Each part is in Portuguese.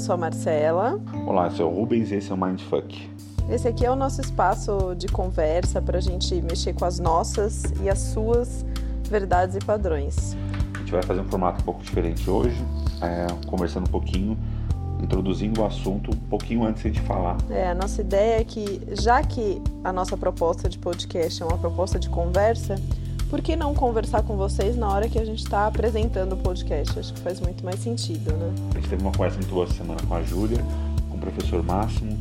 sou a Marcela. Olá, eu sou o Rubens e esse é o Mindfuck. Esse aqui é o nosso espaço de conversa para a gente mexer com as nossas e as suas verdades e padrões. A gente vai fazer um formato um pouco diferente hoje, é, conversando um pouquinho, introduzindo o assunto um pouquinho antes de a gente falar. É, a nossa ideia é que, já que a nossa proposta de podcast é uma proposta de conversa, por que não conversar com vocês na hora que a gente está apresentando o podcast? Acho que faz muito mais sentido, né? A gente teve uma conversa muito boa essa semana com a Júlia, com o professor Máximo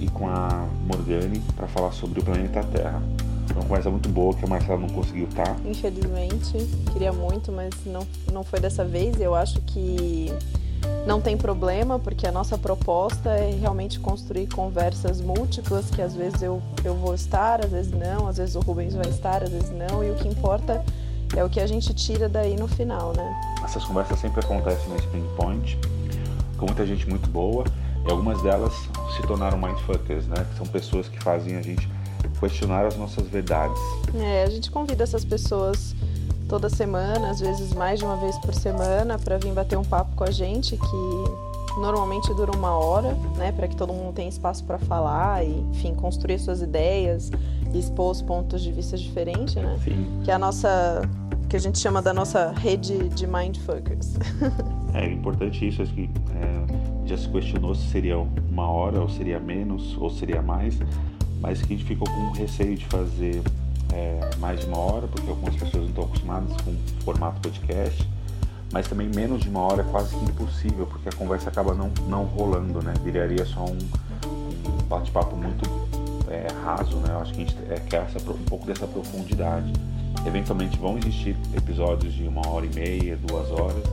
e com a Morgane para falar sobre o planeta Terra. Foi uma conversa muito boa que a Marcela não conseguiu estar. Infelizmente, queria muito, mas não, não foi dessa vez. Eu acho que não tem problema, porque a nossa proposta é realmente construir conversas múltiplas, que às vezes eu, eu vou estar, às vezes não, às vezes o Rubens vai estar, às vezes não, e o que importa é o que a gente tira daí no final, né? Essas conversas sempre acontecem no Spring Point, com muita gente muito boa, e algumas delas se tornaram mindfuckers, né? Que são pessoas que fazem a gente questionar as nossas verdades. É, a gente convida essas pessoas toda semana, às vezes mais de uma vez por semana, para vir bater um papo com a gente, que normalmente dura uma hora, né, para que todo mundo tenha espaço para falar e, enfim, construir suas ideias e expor os pontos de vista diferentes, né? Sim. Que é a nossa que a gente chama da nossa rede de mindfuckers. é importante isso, acho que é, já se questionou se seria uma hora ou seria menos ou seria mais, mas que a gente ficou com receio de fazer é, mais de uma hora, porque algumas pessoas não estão acostumadas com o formato podcast, mas também menos de uma hora é quase que impossível, porque a conversa acaba não, não rolando, né? Viraria só um, um bate-papo muito é, raso, né? Eu acho que a gente é, quer essa, um pouco dessa profundidade. Eventualmente vão existir episódios de uma hora e meia, duas horas,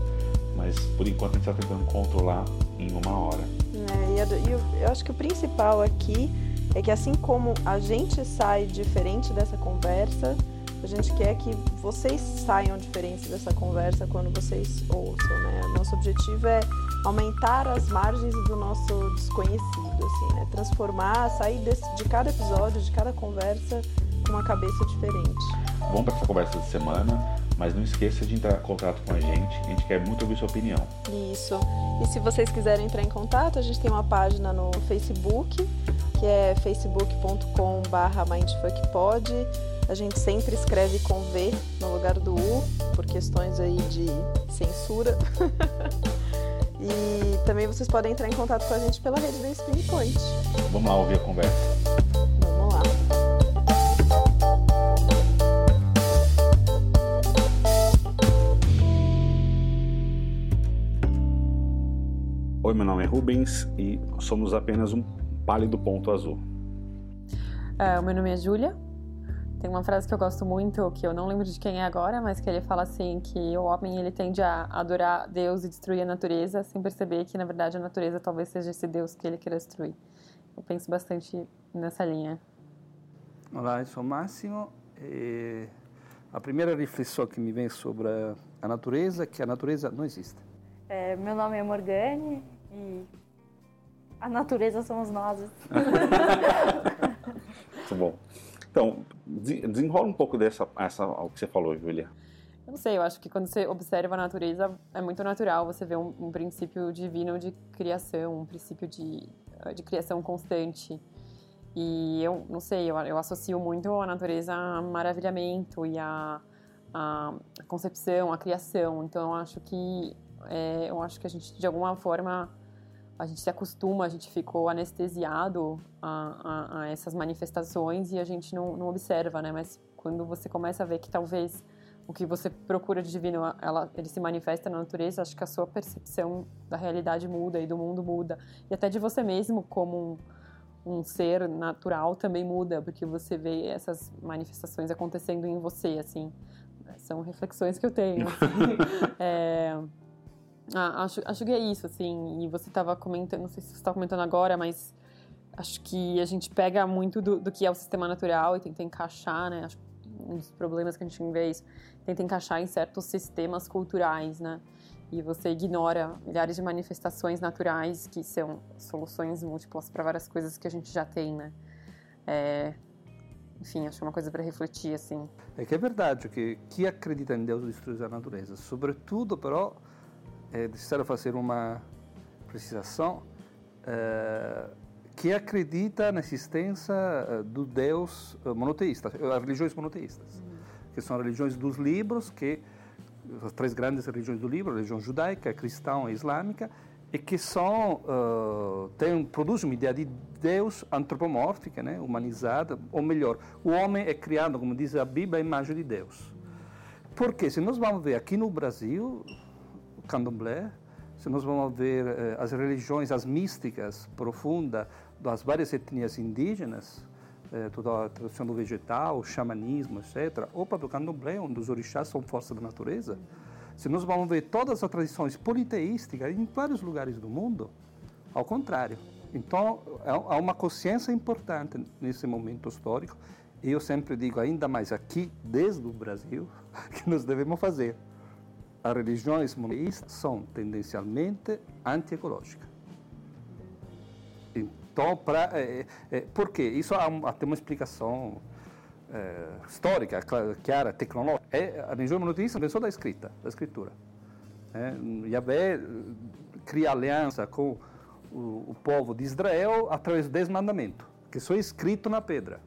mas por enquanto a gente está tentando controlar em uma hora. É, e eu, eu acho que o principal aqui é que assim como a gente sai diferente dessa conversa, a gente quer que vocês saiam diferentes dessa conversa quando vocês ouçam, né? Nosso objetivo é aumentar as margens do nosso desconhecido, assim, né? Transformar, sair desse, de cada episódio, de cada conversa com uma cabeça diferente. Vamos para essa conversa de semana, mas não esqueça de entrar em contato com a gente, a gente quer muito ouvir sua opinião. Isso. E se vocês quiserem entrar em contato, a gente tem uma página no Facebook, que é facebook.com/mindfuckpod. A gente sempre escreve com V no lugar do U, por questões aí de censura. e também vocês podem entrar em contato com a gente pela rede do Spring Point. Vamos lá ouvir a conversa. Vamos lá. Oi, meu nome é Rubens e somos apenas um pálido ponto azul. Uh, o meu nome é Júlia. Tem uma frase que eu gosto muito, que eu não lembro de quem é agora, mas que ele fala assim que o homem ele tende a adorar Deus e destruir a natureza, sem perceber que na verdade a natureza talvez seja esse Deus que ele queira destruir. Eu penso bastante nessa linha. Olá, eu sou Máximo. E a primeira reflexão que me vem sobre a natureza é que a natureza não existe. É, meu nome é Morgane e a natureza somos nós. Muito bom. Então, desenrola um pouco dessa essa, o que você falou, Julia. Eu não sei, eu acho que quando você observa a natureza, é muito natural você ver um, um princípio divino de criação, um princípio de, de criação constante. E eu não sei, eu, eu associo muito a natureza a maravilhamento e a, a, concepção, a criação. Então eu acho que é, eu acho que a gente de alguma forma a gente se acostuma, a gente ficou anestesiado a, a, a essas manifestações e a gente não, não, observa, né? Mas quando você começa a ver que talvez o que você procura de divino, ela, ele se manifesta na natureza, acho que a sua percepção da realidade muda e do mundo muda. E até de você mesmo como um, um ser natural também muda, porque você vê essas manifestações acontecendo em você, assim. São reflexões que eu tenho. Assim. é, ah, acho, acho que é isso, assim. E você estava comentando, não sei se você está comentando agora, mas acho que a gente pega muito do, do, que é o sistema natural e tenta encaixar, né? Acho um dos problemas que a gente vê é isso, tenta encaixar em certos sistemas culturais, né? E você ignora milhares de manifestações naturais que são soluções múltiplas para várias coisas que a gente já tem, né? É, enfim, acho uma coisa para refletir, assim. É que é verdade que quem acredita em Deus destrui a natureza. Sobretudo, però, é necessário fazer uma precisação, eh, que acredita na existência eh, do Deus eh, monoteísta, as religiões monoteístas, que são religiões dos livros, que as três grandes religiões do livro, a religião judaica, cristã e islâmica, e que são uh, tem, produzem uma ideia de Deus antropomórfica, né, humanizada, ou melhor, o homem é criado, como diz a Bíblia, a imagem de Deus. Porque se nós vamos ver aqui no Brasil, candomblé, se nós vamos ver eh, as religiões, as místicas profundas das várias etnias indígenas, eh, toda a tradição do vegetal, o xamanismo, etc., o próprio candomblé, onde os orixás são força da natureza, se nós vamos ver todas as tradições politeísticas em vários lugares do mundo, ao contrário. Então, há uma consciência importante nesse momento histórico. E eu sempre digo, ainda mais aqui, desde o Brasil, que nós devemos fazer. As religiões monoteístas são tendencialmente antiecológicas. Então, pra, é, é, por quê? Isso há, uma explicação é, histórica, clara, tecnológica, é a religião monoteísta começou da escrita, da escritura. É, Yahvé cria aliança com o, o, povo de Israel através do mandamentos, que são escritos na pedra.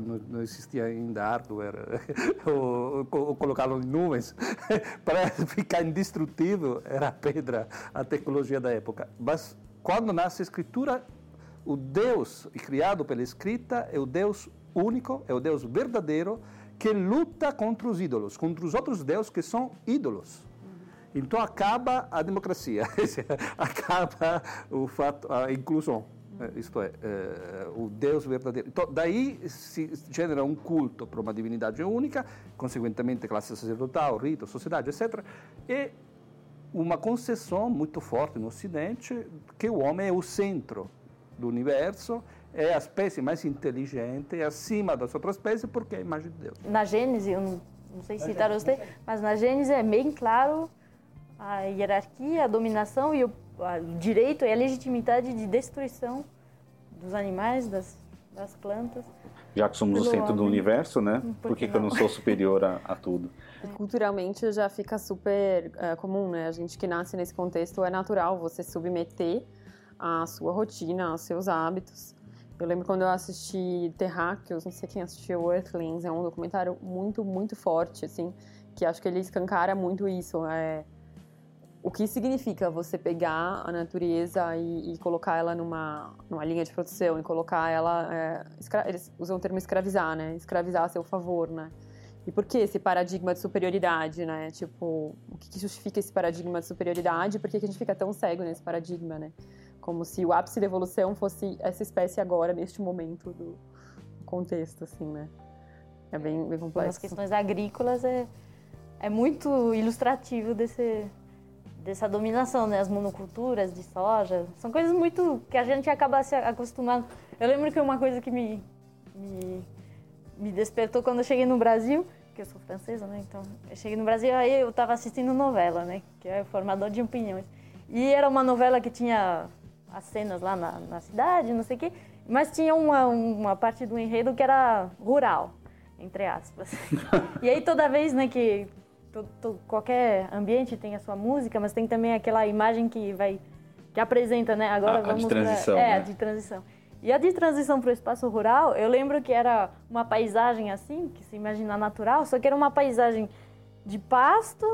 Não, não existia ainda hardware, ou, ou colocá-lo em nuvens, para ficar indestrutível, era a pedra, a tecnologia da época. Mas quando nasce a escritura, o Deus criado pela escrita é o Deus único, é o Deus verdadeiro, que luta contra os ídolos, contra os outros deuses que são ídolos. Então acaba a democracia, acaba o fato, a inclusão. É, isto é, é, o Deus verdadeiro. Então, daí se genera um culto para uma divindade única, consequentemente classe sacerdotal, rito, sociedade, etc. E uma concessão muito forte no Ocidente que o homem é o centro do universo é a espécie mais inteligente, é acima das outras espécies, porque é a imagem de Deus. Na Gênesis, eu não, não sei citar você, mas na Gênesis é bem claro a hierarquia, a dominação e o, o direito e a legitimidade de destruição dos animais, das, das plantas. Já que somos o centro homem. do universo, né? Por, Por que, que eu não sou superior a, a tudo? Culturalmente já fica super uh, comum, né? A gente que nasce nesse contexto é natural você submeter a sua rotina, aos seus hábitos. Eu lembro quando eu assisti Terráqueos, não sei quem assistiu Earthlings, é um documentário muito, muito forte, assim, que acho que ele escancara muito isso. É, o que significa você pegar a natureza e, e, colocar ela numa, numa linha de produção e colocar ela. É, eles usam o termo escravizar, né? Escravizar a seu favor, né? E por que esse paradigma de superioridade, né? Tipo, o que justifica esse paradigma de superioridade? Por que a gente fica tão cego nesse paradigma, né? como se o ápice da evolução fosse essa espécie agora, neste momento do contexto, assim, né? É bem, bem complexo. As questões agrícolas é, é muito ilustrativo desse, dessa dominação, né? As monoculturas de soja, são coisas muito que a gente acaba se acostumando. Eu lembro que uma coisa que me, me, me despertou quando eu cheguei no Brasil, que eu sou francesa, né? Então, eu cheguei no Brasil, aí eu estava assistindo novela, né? Que é formador de opiniões. E era uma novela que tinha as cenas lá na, na cidade, não sei o quê, mas tinha uma, uma parte do enredo que era rural, entre aspas. e aí toda vez né, que qualquer ambiente tem a sua música, mas tem também aquela imagem que vai que apresenta, né? Agora a, vamos a de transição, pra, é, né? a de transição. E a de transição para o espaço rural, eu lembro que era uma paisagem assim, que se imagina natural, só que era uma paisagem de pasto,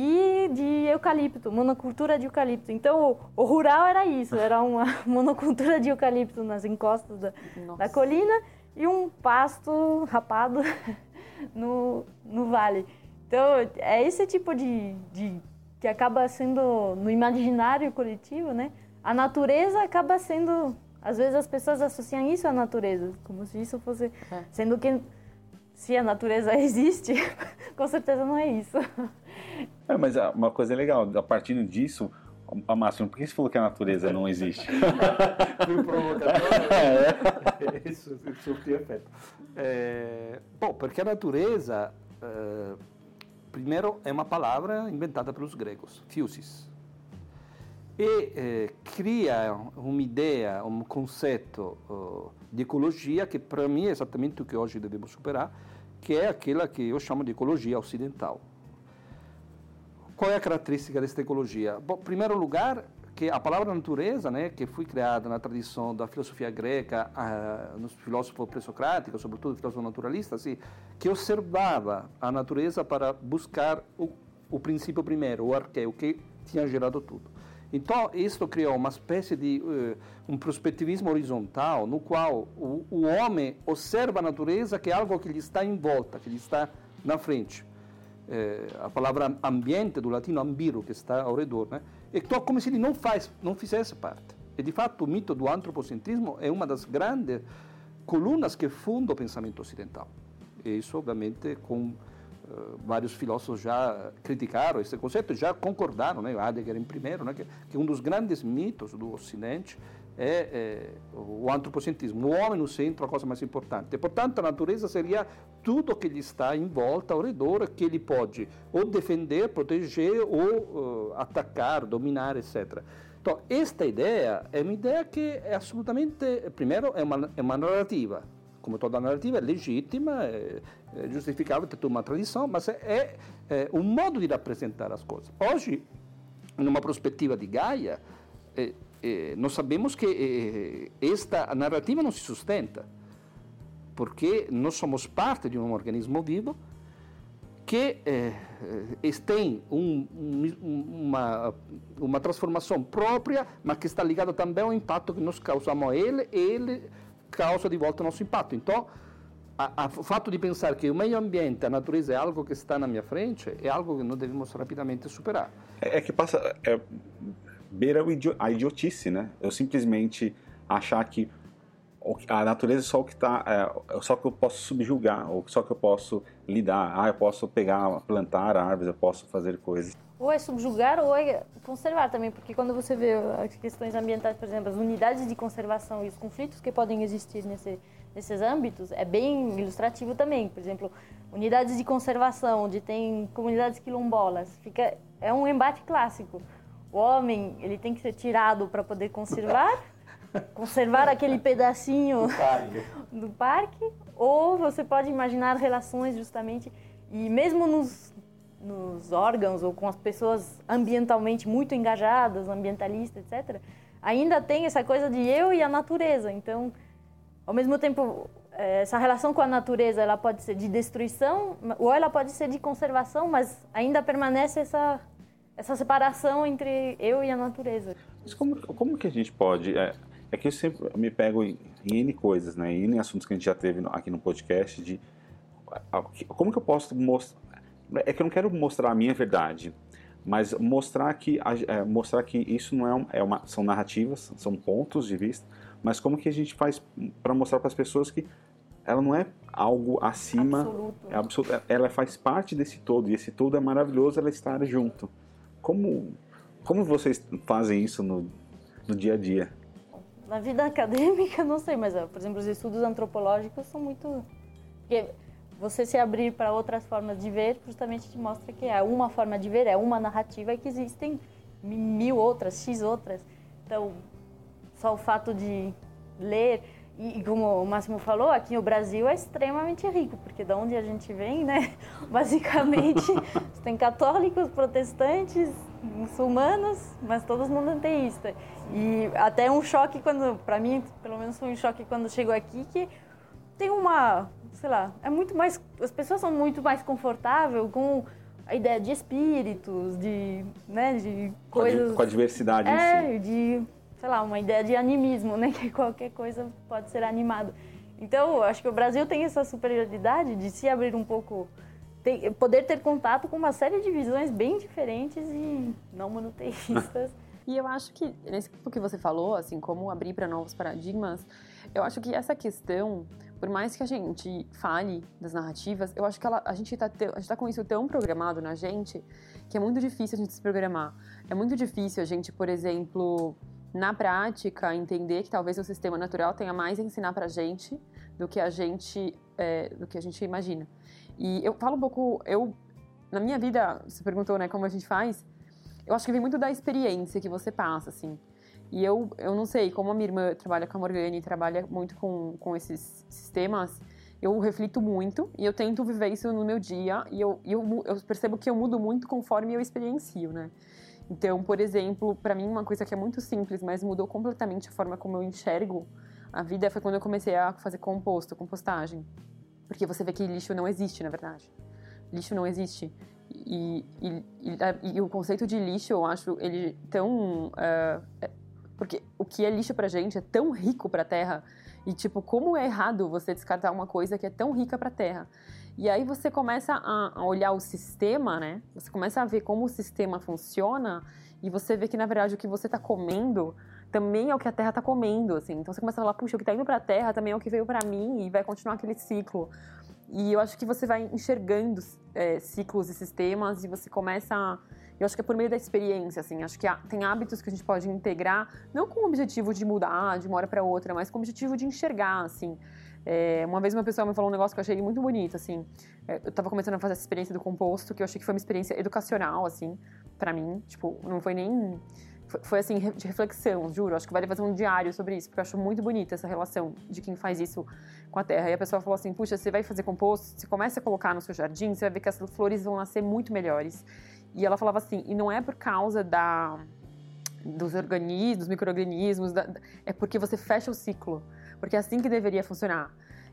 e de eucalipto, monocultura de eucalipto. Então, o, o rural era isso, era uma monocultura de eucalipto nas encostas da, da colina e um pasto rapado no, no vale. Então, é esse tipo de, de que acaba sendo no imaginário coletivo, né? A natureza acaba sendo, às vezes as pessoas associam isso à natureza, como se isso fosse, é. sendo que se a natureza existe, com certeza não é isso. É, mas uma coisa legal, a partir disso, a Máximo, por que você falou que a natureza não existe? Fui provocador. É. Isso, isso que afeta. É, bom, porque a natureza, é, primeiro, é uma palavra inventada pelos gregos, physis. E é, cria uma ideia, um conceito uh, de ecologia que, para mim, é exatamente o que hoje devemos superar, que é aquela que eu chamo de ecologia ocidental qual é a característica desta ecologia? Bom, em primeiro lugar, que a palavra natureza, né, que foi criada na tradição da filosofia greca, uh, nos filósofos pré-socráticos, sobretudo filósofos naturalistas, assim, que observava a natureza para buscar o, o princípio primeiro, o arqueu, que tinha gerado tudo. Então, isso criou uma espécie de uh, um perspectivismo horizontal, no qual o, o, homem observa a natureza que é algo que lhe está em volta, que lhe está na frente. Eh, a palavra ambiente, do latino ambiro, que está ao redor, né? Então, como se ele não, faz, não fizesse parte. E, de fato, o mito do antropocentrismo é uma das grandes colunas que funda o pensamento ocidental. E isso, obviamente, com Uh, vários filósofos já criticaram esse conceito, já concordaram, né? Heidegger em primeiro, né? que, que um dos grandes mitos do Ocidente é, é, o antropocentrismo, o homem no centro, a coisa mais importante. Portanto, a natureza seria tudo que lhe está em volta, ao redor, que ele pode ou defender, proteger, ou uh, atacar, dominar, etc. Então, esta ideia é uma ideia que é absolutamente, primeiro, é uma, é uma narrativa, como toda narrativa, é legítima, é, é justificável, tem toda uma tradição, mas é, é, um modo de representar as coisas. Hoje, numa perspectiva de Gaia, é, é, nós sabemos que é, esta narrativa não se sustenta, porque nós somos parte de um organismo vivo que é, tem um, um, uma, uma transformação própria, mas que está ligado também ao impacto que nós causamos a ele, e ele causa de volta o nosso impacto. Então, o fato de pensar que o meio ambiente, a natureza é algo que está na minha frente, é algo que nós devemos rapidamente superar. É, é que passa, é, beira a idiotice, né? Eu simplesmente achar que a natureza é só o que está, é, só que eu posso subjugar, ou só que eu posso lidar. Ah, eu posso pegar, plantar árvores, eu posso fazer coisas. Ou é subjugar ou é conservar também, porque quando você vê as questões ambientais, por exemplo, as unidades de conservação e os conflitos que podem existir nesse nesses âmbitos é bem ilustrativo também. Por exemplo, unidades de conservação, onde tem comunidades quilombolas, fica é um embate clássico. O homem ele tem que ser tirado para poder conservar, conservar aquele pedacinho do parque, ou você pode imaginar relações justamente e mesmo nos nos órgãos ou com as pessoas ambientalmente muito engajadas, ambientalistas, etc., ainda tem essa coisa de eu e a natureza. Então, ao mesmo tempo, eh, essa relação com a natureza ela pode ser de destruição ou ela pode ser de conservação, mas ainda permanece essa essa separação entre eu e a natureza. Mas como, como que a gente pode... É, é que eu sempre me pego em, em N coisas, né? Em N assuntos que a gente já teve no, aqui no podcast de... Como que eu posso mostrar... É que eu não quero mostrar a minha verdade, mas mostrar que, é, mostrar que isso não é, um, é uma... São narrativas, são pontos de vista, mas como que a gente faz para mostrar para as pessoas que ela não é algo acima, absoluto. É absoluto, ela faz parte desse todo e esse todo é maravilhoso ela estar junto. Como como vocês fazem isso no, no dia a dia? Na vida acadêmica, não sei, mas por exemplo, os estudos antropológicos são muito porque você se abrir para outras formas de ver justamente te mostra que é uma forma de ver, é uma narrativa e que existem mil outras, x outras. Então, só o fato de ler e, como o Máximo falou, aqui o Brasil é extremamente rico, porque de onde a gente vem, né? Basicamente, tem católicos, protestantes, muçulmanos, mas todos monoteístas. E até um choque quando, para mim, pelo menos foi um choque quando chegou aqui, que tem uma, sei lá, é muito mais, as pessoas são muito mais confortáveis com a ideia de espíritos, de, né, de coisas... Com a diversidade é, si. de sei lá, uma ideia de animismo, né? Que qualquer coisa pode ser animado. Então, acho que o Brasil tem essa superioridade de se abrir um pouco, ter, poder ter contato com uma série de visões bem diferentes e não monoteístas. E eu acho que, nesse ponto que você falou, assim, como abrir para novos paradigmas, eu acho que essa questão, por mais que a gente fale das narrativas, eu acho que ela, a gente está tá com isso tão programado na gente que é muito difícil a gente se programar. É muito difícil a gente, por exemplo, na prática, entender que talvez o sistema natural tenha mais a ensinar para a gente do que a gente é, do que a gente imagina. E eu falo um pouco, eu na minha vida, você perguntou, né, como a gente faz? Eu acho que vem muito da experiência que você passa, assim. E eu, eu não sei, como a minha irmã trabalha com a Morgane e trabalha muito com, com esses sistemas, eu reflito muito e eu tento viver isso no meu dia e eu, eu, eu percebo que eu mudo muito conforme eu experiencio, né? Então, por exemplo, para mim uma coisa que é muito simples, mas mudou completamente a forma como eu enxergo a vida foi quando eu comecei a fazer composto, compostagem. Porque você vê que lixo não existe, na verdade. Lixo não existe. E, e, e, e o conceito de lixo, eu acho ele tão. Uh, porque o que é lixo pra gente é tão rico pra terra. E, tipo, como é errado você descartar uma coisa que é tão rica pra terra? E aí você começa a olhar o sistema, né? Você começa a ver como o sistema funciona e você vê que, na verdade, o que você está comendo também é o que a Terra está comendo, assim. Então você começa a falar, puxa, o que está indo para a Terra também é o que veio para mim e vai continuar aquele ciclo. E eu acho que você vai enxergando é, ciclos e sistemas e você começa a... Eu acho que é por meio da experiência, assim. Acho que há, tem hábitos que a gente pode integrar, não com o objetivo de mudar de uma hora para outra, mas com o objetivo de enxergar, assim. É, uma vez uma pessoa me falou um negócio que eu achei muito bonito, assim. É, eu estava começando a fazer essa experiência do composto, que eu achei que foi uma experiência educacional, assim, para mim. Tipo, não foi nem. Foi, assim, de reflexão, juro. Acho que vale fazer um diário sobre isso, porque eu acho muito bonita essa relação de quem faz isso com a terra. E a pessoa falou assim: puxa, você vai fazer composto, você começa a colocar no seu jardim, você vai ver que as flores vão nascer muito melhores. E ela falava assim: e não é por causa da dos organismos, dos micro-organismos, é porque você fecha o ciclo porque é assim que deveria funcionar.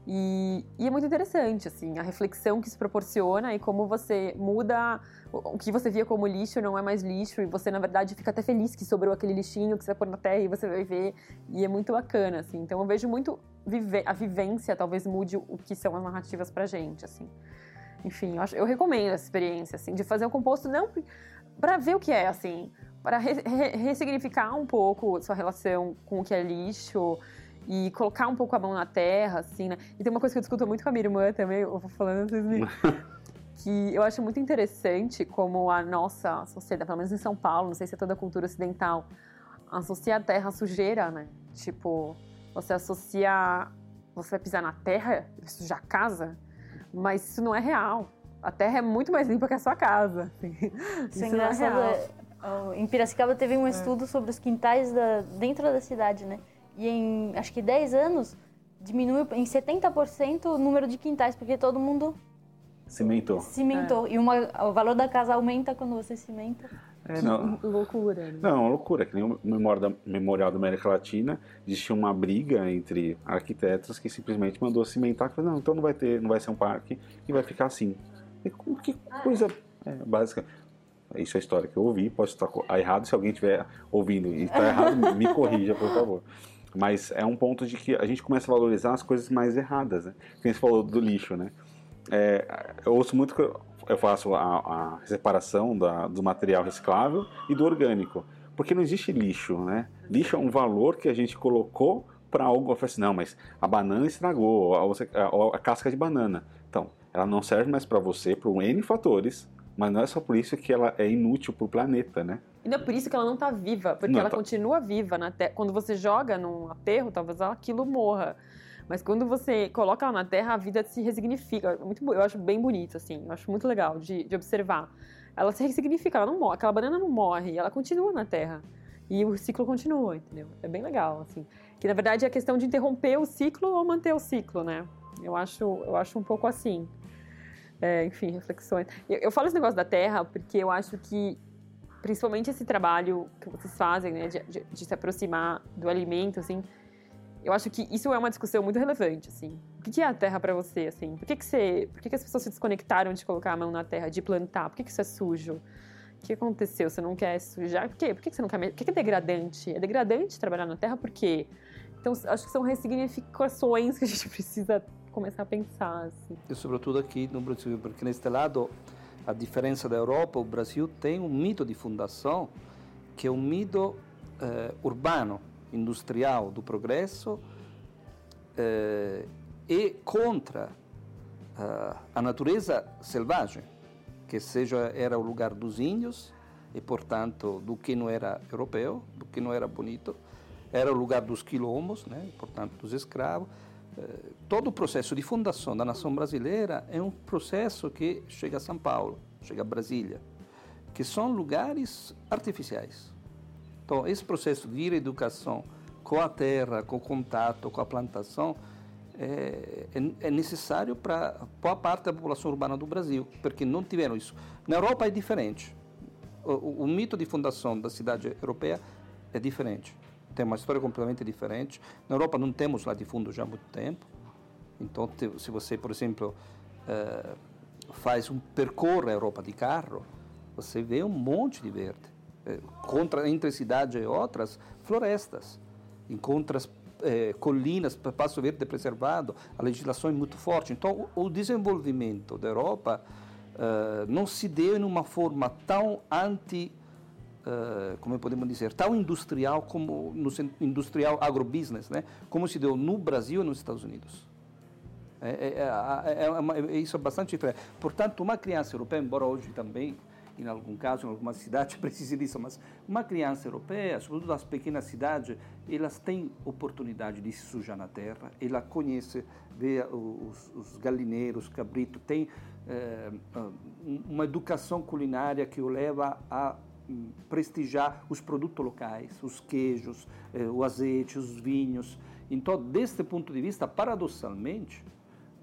E, e, é muito interessante, assim, a reflexão que isso proporciona e como você muda o que você via como lixo não é mais lixo e você, na verdade, fica até feliz que sobrou aquele lixinho que você vai pôr na terra e você vai ver. E é muito bacana, assim. Então eu vejo muito vive a vivência talvez mude o que são as narrativas pra gente, assim. Enfim, eu, acho, eu recomendo essa experiência, assim, de fazer um composto não para ver o que é, assim, para re, re, ressignificar um pouco sua relação com o que é lixo e colocar um pouco a mão na terra, assim, né? E tem uma coisa que eu discuto muito com a minha irmã também, eu vou falando, vocês me... que eu acho muito interessante como a nossa sociedade, pelo menos em São Paulo, não sei se é toda a cultura ocidental, associa a terra à sujeira, né? Tipo, você associa, você vai pisar na terra, sujar a casa, mas isso não é real. A terra é muito mais limpa que a sua casa. Assim. Isso, isso não é real. É, em Piracicaba teve um é. estudo sobre os quintais da, dentro da cidade, né? E em acho que 10 anos diminui em 70% o número de quintais, porque todo mundo cimentou. Cimentou. É. E uma, o valor da casa aumenta quando você cimenta. É, não. loucura. Né? Não, loucura. Que nem o memorial da, memorial da América Latina, existia uma briga entre arquitetos que simplesmente mandou cimentar, que não, então não vai ter, não vai ser um parque e vai ficar assim. E, que coisa é, básica. Isso é a história que eu ouvi, posso estar errado, se alguém estiver ouvindo e está errado, me corrija, por favor. Mas é um ponto de que a gente começa a valorizar as coisas mais erradas, né? Quem você falou do lixo, né? É, eu ouço muito que eu faço a, a separação da, do material reciclável e do orgânico, porque não existe lixo, né? Lixo é um valor que a gente colocou para algo, eu assim, não, mas a banana estragou, a, a, a casca de banana. Então, ela não serve mais para você por N fatores, mas não é só por isso que ela é inútil para o planeta, né? E não é por isso que ela não está viva, porque não, ela tá... continua viva na terra. Quando você joga num aterro, talvez aquilo morra. Mas quando você coloca ela na terra, a vida se resignifica. É muito, eu acho bem bonito, assim. Eu acho muito legal de, de observar. Ela se resignifica, ela não morre. Aquela banana não morre, ela continua na terra. E o ciclo continua, entendeu? É bem legal, assim. Que na verdade é a questão de interromper o ciclo ou manter o ciclo, né? Eu acho, eu acho um pouco assim. É, enfim, reflexões. Eu, eu, falo esse negócio da terra porque eu acho que, principalmente esse trabalho que vocês fazem, né, de, de, de se aproximar do alimento, assim, eu acho que isso é uma discussão muito relevante, assim. O que é a terra para você, assim? Por que, que você, por que, que as pessoas se desconectaram de colocar a mão na terra, de plantar? Por que, que isso é sujo? O que aconteceu? Você não quer sujar? Por quê? Por que, você não quer? Que, que é degradante? É degradante trabalhar na terra? Por quê? Então, acho que são ressignificações que a gente precisa começar a pensar. Assim. E sobretudo aqui no Brasil, porque neste lado, a diferença da Europa, o Brasil tem um mito de fundação que é um mito eh, urbano, industrial do progresso eh, e contra uh, a natureza selvagem, que seja era o lugar dos índios e portanto do que não era europeu, do que não era bonito, era o lugar dos quilombos, né, portanto dos escravos eh, todo o processo de fundação da nação brasileira é um processo que chega a São Paulo, chega a Brasília, que são lugares artificiais. Então, esse processo de educação com a terra, com o contato, com a plantação, é, é, é necessário para boa parte da população urbana do Brasil, porque não tiveram isso. Na Europa é diferente. o, o mito de fundação da cidade europeia é diferente. Tem uma história completamente diferente. Na Europa não temos latifúndio já há muito tempo. Então, se você, por exemplo, uh, faz um percorre a Europa de carro, você vê um monte de verde. Uh, contra, entre cidades e outras, florestas. Encontras eh, colinas, passo verde preservado, a legislação é muito forte. Então, o, o desenvolvimento da Europa uh, não se deu em uma forma tão anti como podemos dizer, tão industrial como no industrial agrobusiness, né? Como se deu no Brasil e nos Estados Unidos. É, é, é, é, uma, isso é bastante diferente. Portanto, uma criança europeia, embora hoje também, em algum caso, em alguma cidade, precise disso, mas uma criança europeia, sobretudo das pequenas cidades, elas têm oportunidade de se sujar na terra, ela conhece, vê os, os galinheiros, cabrito, tem uma educação culinária que o leva a prestigiar os produtos locais, os queijos, eh, o azeite, os vinhos. Então, deste ponto de vista, paradoxalmente,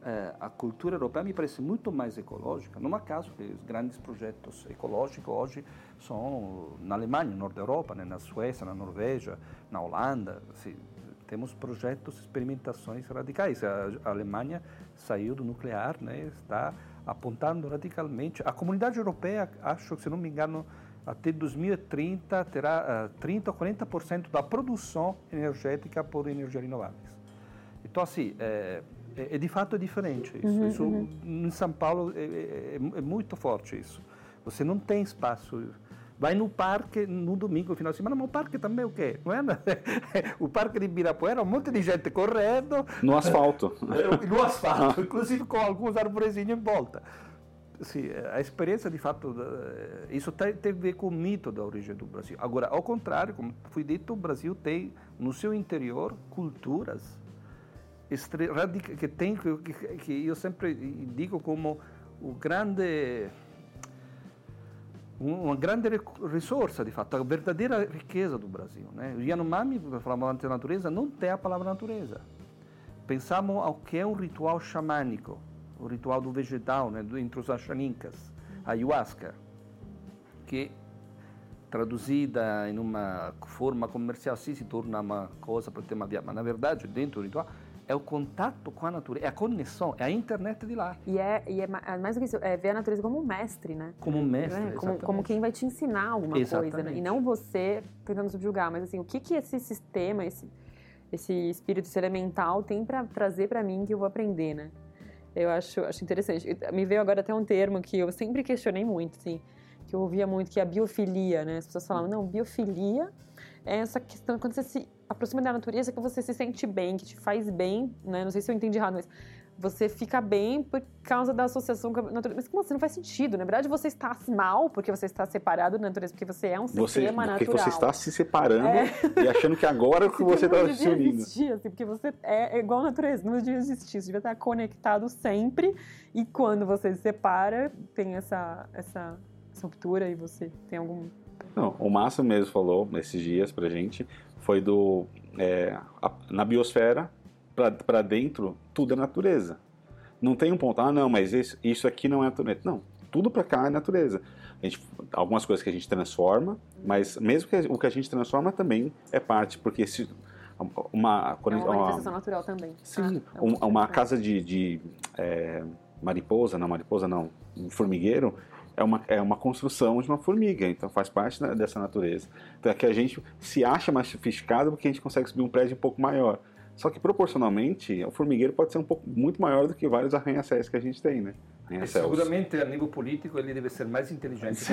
eh, a cultura europeia me parece muito mais ecológica. Não é caso que os grandes projetos ecológicos hoje são na Alemanha, no norte da Europa, né, na Suécia, na Noruega, na Holanda. Assim, temos projetos, experimentações radicais. A, Alemanha saiu do nuclear, né, está apontando radicalmente. A comunidade europeia, acho, se não me engano, até 2030 terá uh, 30 ou 40% da produção energética por energias renováveis. Então, assim, é, é, é de fato diferente isso. Uhum, isso uhum. Em São Paulo é, é, é, muito forte isso. Você não tem espaço. Vai no parque no domingo, no final de semana, mas o parque também é o quê? Não é? o parque de Ibirapuera, um monte de gente correndo. No asfalto. no asfalto, inclusive com alguns arvorezinhos em volta sim, a experiência de fato, isso tem, tem a ver com o mito da origem do Brasil. Agora, ao contrário, como foi dito, o Brasil tem no seu interior culturas que tem que, que eu sempre digo como o grande uma grande risorsa, de fato, a verdadeira riqueza do Brasil. Né? O Yanomami, falamos antes da natureza, não tem a palavra natureza. Pensamos ao que é um ritual xamânico, o ritual do vegetal, né, do, entre ayahuasca, que traduzida em uma forma comercial sim se torna uma coisa para ter uma verdade dentro do ritual é o contato com a natureza, é a conexão, é a internet de lá. E é, e é mais do que isso, é ver a natureza como um mestre, né? Como um mestre, é? como, como, quem vai te ensinar alguma exatamente. coisa, né? E não você tentando subjugar, mas assim, o que que esse sistema, esse, esse espírito elemental tem para trazer para mim que eu vou aprender, né? Eu acho, acho interessante. Me veio agora até um termo que eu sempre questionei muito, assim, que eu ouvia muito, que é a biofilia, né? As pessoas falavam, não, biofilia é essa questão, quando você se aproxima da natureza, que você se sente bem, que te faz bem, né? Não sei se eu entendi errado, mas você fica bem por causa da associação com a natureza. Mas como assim? Não faz sentido. Na verdade, você está mal porque você está separado da natureza, porque você é um você, sistema porque natural. Porque você está se separando é. e achando que agora que você está se unindo. Existir, assim, porque você é, igual a natureza, não devia existir. Você devia estar conectado sempre e quando você se separa, tem essa, essa, essa ruptura e você tem algum... Não, o Márcio mesmo falou esses dias pra gente, foi do... É, a, na biosfera, para dentro, tudo é natureza. Não tem um ponto, ah, não, mas isso, isso aqui não é natureza. Não, tudo para cá é natureza. Gente, algumas coisas que a gente transforma, mas mesmo que o que a gente transforma também é parte, porque se uma, é uma manifestação natural também. Sim, ah, é um uma casa de, de é, mariposa, não mariposa não, um formigueiro, é uma, é uma construção de uma formiga, então faz parte dessa natureza. Então é que a gente se acha mais sofisticado porque a gente consegue subir um prédio um pouco maior. Só que proporcionalmente, o formigueiro pode ser um pouco muito maior do que vários arranha-céus que a gente tem, né? Seguramente, a nível político, ele deve ser mais inteligente.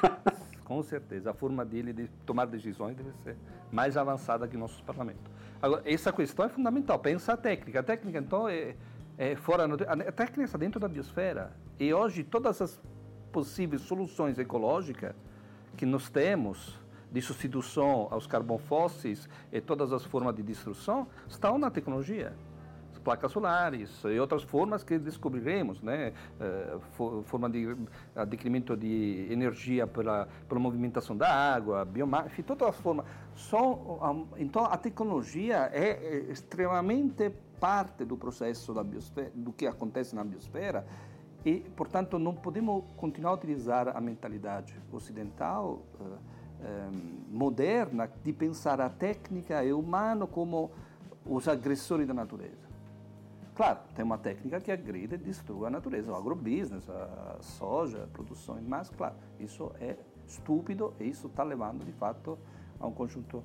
Com certeza, a forma dele de tomar decisões deve ser mais avançada que nossos parlamentos. Agora, essa questão é fundamental. Pensa a técnica. A técnica, então, é, é fora. A técnica está dentro da biosfera. E hoje, todas as possíveis soluções ecológicas que nós temos de substituição aos fósseis e todas as formas de destruição estão na tecnologia. As placas solares e outras formas que descobriremos, né? Eh, forma de adquirimento de energia pela, pela movimentação da água, biomassa, todas as formas. São, então, a tecnologia é, é extremamente parte do processo da biosfera, do que acontece na biosfera E, portanto, não podemos continuar a utilizar a mentalidade ocidental, uh, um, moderna, de pensar a técnica e o humano como os agressores da natureza. Claro, tem uma técnica que agride e destrói a natureza, o agrobusiness, a soja, a produção, mas, claro, isso é estúpido e isso está levando, de fato, a um conjunto.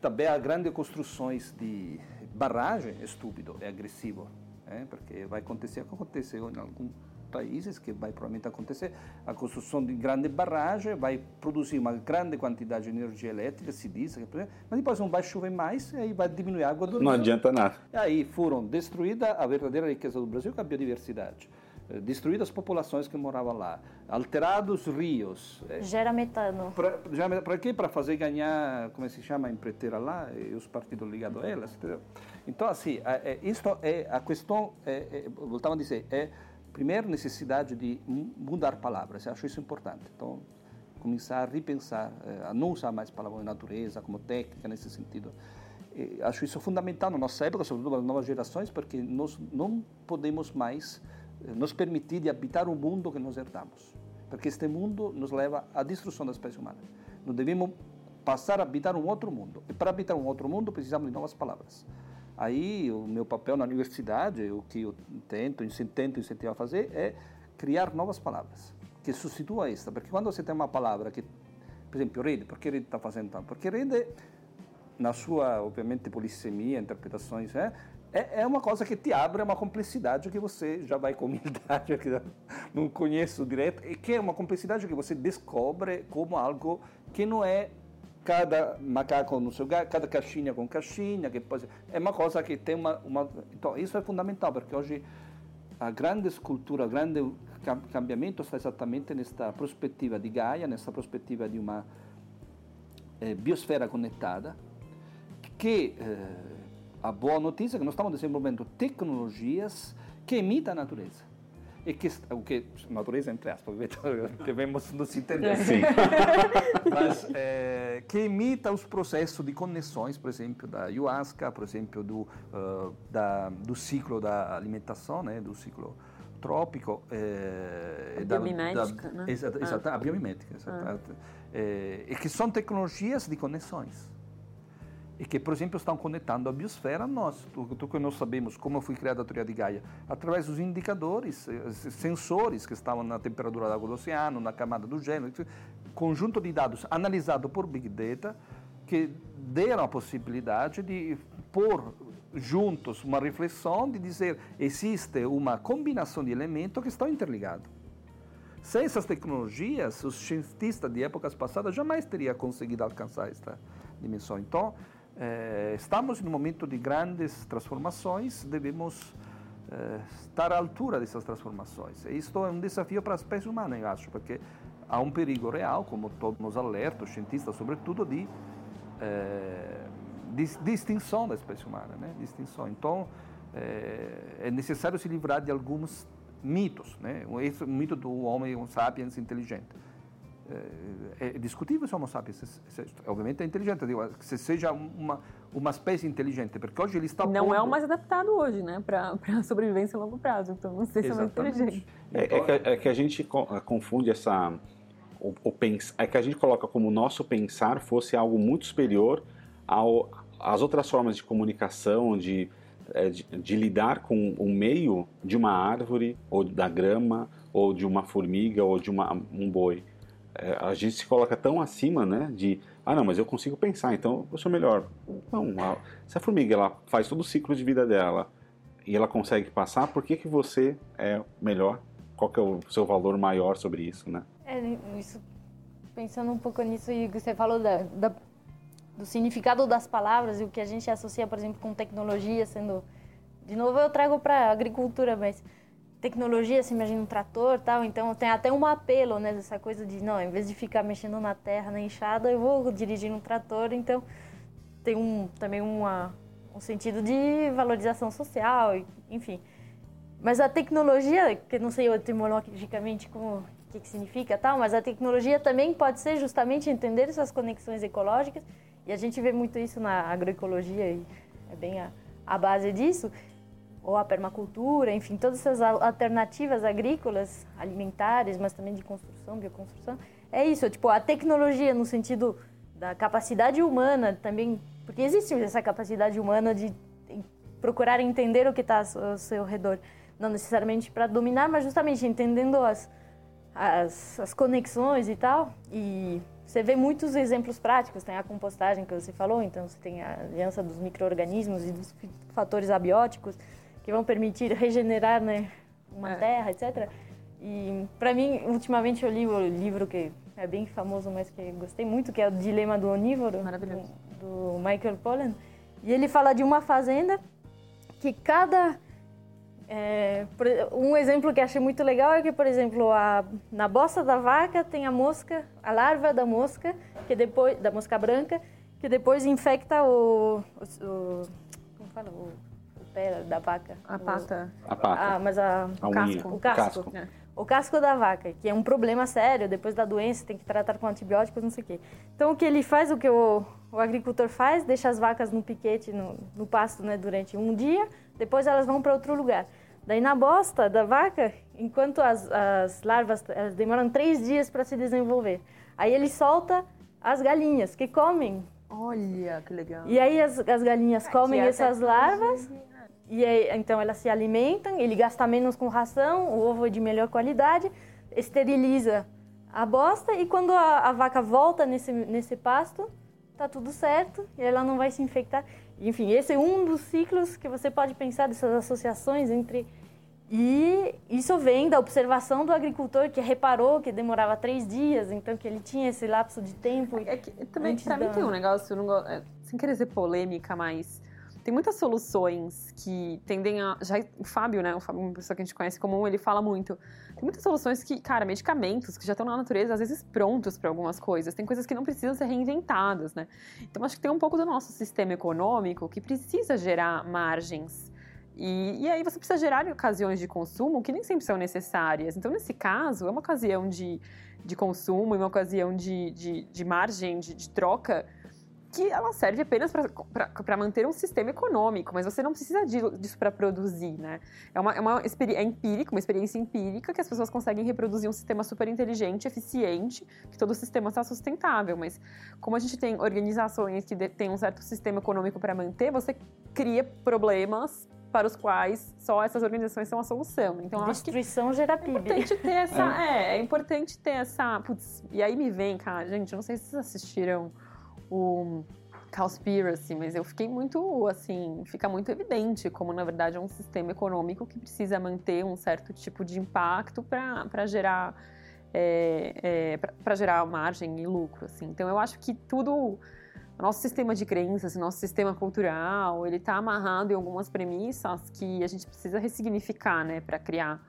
Também a grandes construções de barragem é estúpido, é agressivo, né? porque vai acontecer o que aconteceu em algum países, que vai provavelmente acontecer, a construção de grande barragem vai produzir uma grande quantidade de energia elétrica, se diz, mas depois não vai chover mais e aí vai diminuir a água do Não adianta nada. E aí foram destruída a verdadeira riqueza do Brasil, que é a biodiversidade eh, destruídas as populações que moravam lá, alterados rios. Eh, Gera metano. Para quê? Para fazer ganhar, como se chama, a empreiteira lá e os partidos ligados a elas. Entendeu? Então, assim, é, isto é a questão, é, é, voltava a dizer, é primeiro, necessidade de mudar palavras, eu acho isso importante. Então, começar a repensar, eh, a não usar mais palavras natureza como técnica nesse sentido. E acho isso fundamental na nossa época, sobretudo nas novas gerações, porque nós não podemos mais eh, nos permitir de habitar o mundo que nós herdamos, porque este mundo nos leva à destruição da espécie humana. Nós devemos passar a habitar um outro mundo. E para habitar um outro mundo precisamos de novas palavras. Aí o meu papel na universidade, o que eu tento, tento incentivar a fazer é criar novas palavras que substituam esta, porque quando você tem uma palavra que, por exemplo, rede, por que rede está fazendo tanto? Porque rede, na sua, obviamente, polissemia, interpretações, é, é uma coisa que te abre uma complexidade que você já vai com humildade, que não conheço direto, e que é uma complexidade que você descobre como algo que não é cada macaco no seu cada caixinha com caixinha, que pode, é uma coisa que tem uma, uma, Então, isso é fundamental, porque hoje a grande escultura, o grande cambiamento está exatamente nesta perspectiva de Gaia, nessa perspectiva de uma eh, biosfera conectada, que eh, a boa notícia é que nós estamos desenvolvendo tecnologias que imitam a natureza e que o que natureza entre aspas devemos nos entender sim mas é, que imita os processos de conexões por exemplo da ayahuasca por exemplo do uh, da, do ciclo da alimentação né do ciclo trópico é, a biomimética da, né? exata, exata, ah. a biomimética ah. é, e que são tecnologias de conexões e que, por exemplo, estão conectando a biosfera a nós. Tudo que nós sabemos como foi criada a teoria de Gaia, através dos indicadores, eh, sensores que estavam na temperatura da água do oceano, na camada do gelo, conjunto de dados analisado por Big Data que deram a possibilidade de pôr juntos uma reflexão de dizer existe uma combinação de elementos que estão interligados. Sem essas tecnologias, os cientistas de épocas passadas jamais teriam conseguido alcançar esta dimensão. Então, é, estamos em um momento de grandes transformações, devemos é, estar à altura dessas transformações. E isto é um desafio para a espécie humana, eu acho, porque há um perigo real, como todos nos alertam, os cientistas sobretudo, de, é, de, de, extinção da espécie humana, né? de extinção. Então, é, necessário se livrar de alguns mitos, né? o mito do homem um sapiens inteligente é, é discutível se o Homo sapiens, se, se, obviamente é inteligente, digo, se seja uma, uma espécie inteligente, porque hoje ele está Não pondo... é o mais adaptado hoje, né, para a sobrevivência a longo prazo, então não sei se é mais inteligente. É, é, que, é, que, a gente confunde essa... O, o pens, é que a gente coloca como nosso pensar fosse algo muito superior ao, às outras formas de comunicação, de, é, de, de lidar com o meio de uma árvore, ou da grama, ou de uma formiga, ou de uma, um boi. é, a gente se coloca tão acima, né, de ah não, mas eu consigo pensar, então eu sou melhor. Não, a, se a formiga ela faz todo o ciclo de vida dela e ela consegue passar, por que que você é melhor? Qual que é o seu valor maior sobre isso, né? É, isso, pensando um pouco nisso e que você falou da, da, do significado das palavras e o que a gente associa, por exemplo, com tecnologia, sendo de novo eu trago para agricultura, mas tecnologia, se imagina um trator tal, então tem até um apelo, né, dessa coisa de, não, em vez de ficar mexendo na terra, na enxada, eu vou dirigir um trator, então tem um, também uma, um sentido de valorização social, enfim. Mas a tecnologia, que não sei etimologicamente como que, que significa tal, mas a tecnologia também pode ser justamente entender essas conexões ecológicas, e a gente vê muito isso na agroecologia, e é bem a, a base disso, ou a permacultura, enfim, todas essas alternativas agrícolas, alimentares, mas também de construção, bioconstrução, é isso, tipo, a tecnologia no sentido da capacidade humana também, porque existe essa capacidade humana de procurar entender o que está ao seu redor, não necessariamente para dominar, mas justamente entendendo as, as, as conexões e tal, e você vê muitos exemplos práticos, tem a compostagem que você falou, então você tem a aliança dos micro-organismos e dos fatores abióticos, que vão permitir regenerar né, uma é. terra, etc. E para mim, ultimamente eu li o livro que é bem famoso, mas que gostei muito, que é o Dilema do Onívoro, do, do Michael Pollan. E ele fala de uma fazenda que cada é, um exemplo que achei muito legal é que, por exemplo, a, na bosta da vaca tem a mosca, a larva da mosca, que depois da mosca branca, que depois infecta o, o, o como fala, o, pé da vaca. A pata. A pata. Ah, mas a, a o casco. O casco. É. O casco da vaca, que é um problema sério, depois da doença tem que tratar com antibióticos, não sei o quê. Então o que ele faz, o que o, o agricultor faz, deixa as vacas no piquete, no, no pasto, né, durante um dia, depois elas vão para outro lugar. Daí na bosta da vaca, enquanto as, as larvas elas demoram três dias para se desenvolver, aí ele solta as galinhas que comem. Olha que legal. E aí as, as galinhas comem essas larvas e aí, então elas se alimentam, ele gasta menos com ração, o ovo é de melhor qualidade, esteriliza a bosta e quando a, a vaca volta nesse, nesse pasto, tá tudo certo e ela não vai se infectar. Enfim, esse é um dos ciclos que você pode pensar dessas associações entre e isso vem da observação do agricultor que reparou que demorava três dias, então que ele tinha esse lapso de tempo. É que, também, para da... mim tem um negócio, não, é, sem querer ser polêmica, mas tem muitas soluções que tendem a. Já, o Fábio, né? O Fábio, uma pessoa que a gente conhece comum, ele fala muito. Tem muitas soluções que, cara, medicamentos que já estão na natureza, às vezes prontos para algumas coisas. Tem coisas que não precisam ser reinventadas, né? Então acho que tem um pouco do nosso sistema econômico que precisa gerar margens. E, e aí você precisa gerar ocasiões de consumo que nem sempre são necessárias. Então, nesse caso, é uma ocasião de, de consumo e uma ocasião de, de, de margem, de, de troca que ela serve apenas para manter um sistema econômico, mas você não precisa disso para produzir, né? É uma, é uma é empírica, uma experiência empírica que as pessoas conseguem reproduzir um sistema super inteligente, eficiente, que todo o sistema está sustentável, mas como a gente tem organizações que têm um certo sistema econômico para manter, você cria problemas para os quais só essas organizações são a solução. Então, Destruição acho que gera PIB. É importante ter essa... é. é, é importante ter essa... Putz, e aí me vem, cara, gente, não sei se vocês assistiram o Cowspiracy, mas eu fiquei muito, assim, fica muito evidente como, na verdade, é um sistema econômico que precisa manter um certo tipo de impacto para gerar é, é, para gerar margem e lucro, assim. Então, eu acho que tudo, nosso sistema de crenças, nosso sistema cultural, ele está amarrado em algumas premissas que a gente precisa ressignificar, né, para criar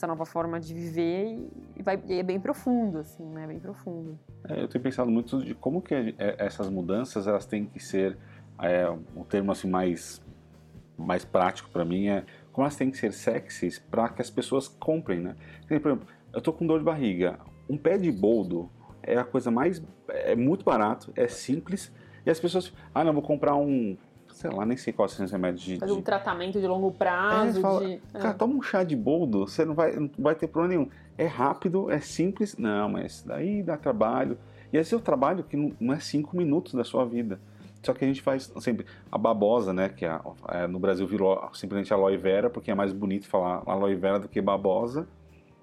essa nova forma de viver e, vai, e é bem profundo, assim, né? Bem profundo. É, eu tenho pensado muito de como que é, essas mudanças elas têm que ser é, um termo assim mais mais prático para mim é como elas têm que ser sexys para que as pessoas comprem, né? Por exemplo, eu tô com dor de barriga, um pé de boldo é a coisa mais é muito barato, é simples e as pessoas, ah, não vou comprar um sei lá, nem sei quais são os remédios de. Fazer um tratamento de longo prazo. É, fala, de... Cara, é. toma um chá de boldo, você não vai, não vai ter problema nenhum. É rápido, é simples. Não, mas daí dá trabalho. E esse é o trabalho que não é cinco minutos da sua vida. Só que a gente faz sempre a babosa, né? Que é, é, no Brasil virou simplesmente aloe vera, porque é mais bonito falar aloe vera do que babosa.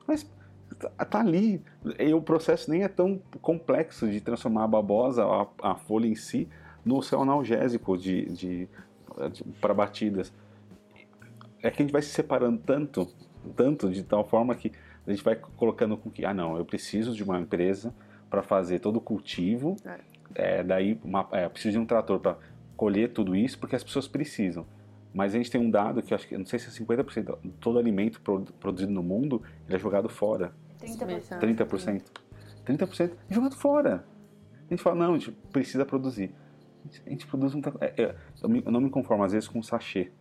Mas tá, tá ali. E o processo nem é tão complexo de transformar a babosa, a, a folha em si, no seu analgésico de, de, de para batidas. É que a gente vai se separando tanto, tanto de tal forma que a gente vai colocando com que, ah não, eu preciso de uma empresa para fazer todo o cultivo, é. É, daí uma, é, preciso de um trator para colher tudo isso, porque as pessoas precisam. Mas a gente tem um dado que acho que, não sei se é 50% de todo alimento produzido no mundo ele é jogado fora. 30%. 30%. 30% é jogado fora. A gente fala, não, a gente precisa produzir a gente produz muita coisa. É, é, eu, eu, não me conformo às vezes com um sachê.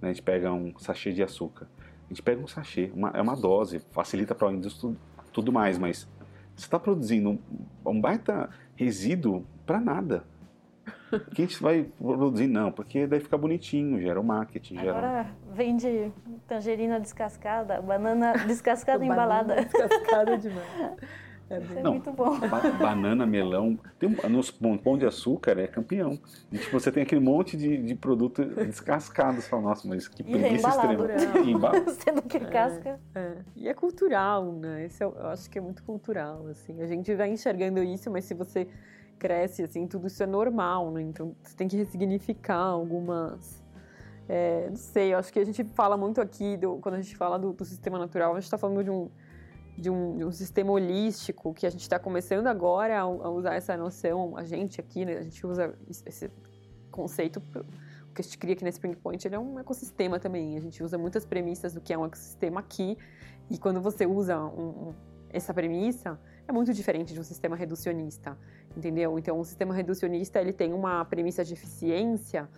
Né? A gente pega um sachê de açúcar. A gente pega um sachê, uma, é uma dose, facilita para a indústria tudo, tudo mais, mas você está produzindo um, um, baita resíduo para nada. que a gente vai produzir? Não, porque daí fica bonitinho, gera o marketing. Gera... Agora vende tangerina descascada, banana descascada embalada. Descascada demais. É, é não, muito bom. Ba banana, melão. Tem, nos pão de açúcar é campeão. E, tipo, você tem aquele monte de, de produto descascado. Você fala, nossa, mas que preguiça extrema. Você não quer casca. É, é. E é cultural, né? Esse eu, eu acho que é muito cultural, assim. A gente vai enxergando isso, mas se você cresce, assim, tudo isso é normal, né? Então, você tem que ressignificar algumas... É, não sei, eu acho que a gente fala muito aqui, do, quando a gente fala do, do sistema natural, a gente está falando de um de um, de um, sistema holístico que a gente está começando agora a, a, usar essa noção. A gente aqui, né, a gente usa esse conceito que a gente cria aqui na Spring Point, ele é um ecossistema também. A gente usa muitas premissas do que é um ecossistema aqui e quando você usa um, essa premissa é muito diferente de um sistema reducionista, entendeu? Então, um sistema reducionista ele tem uma premissa de eficiência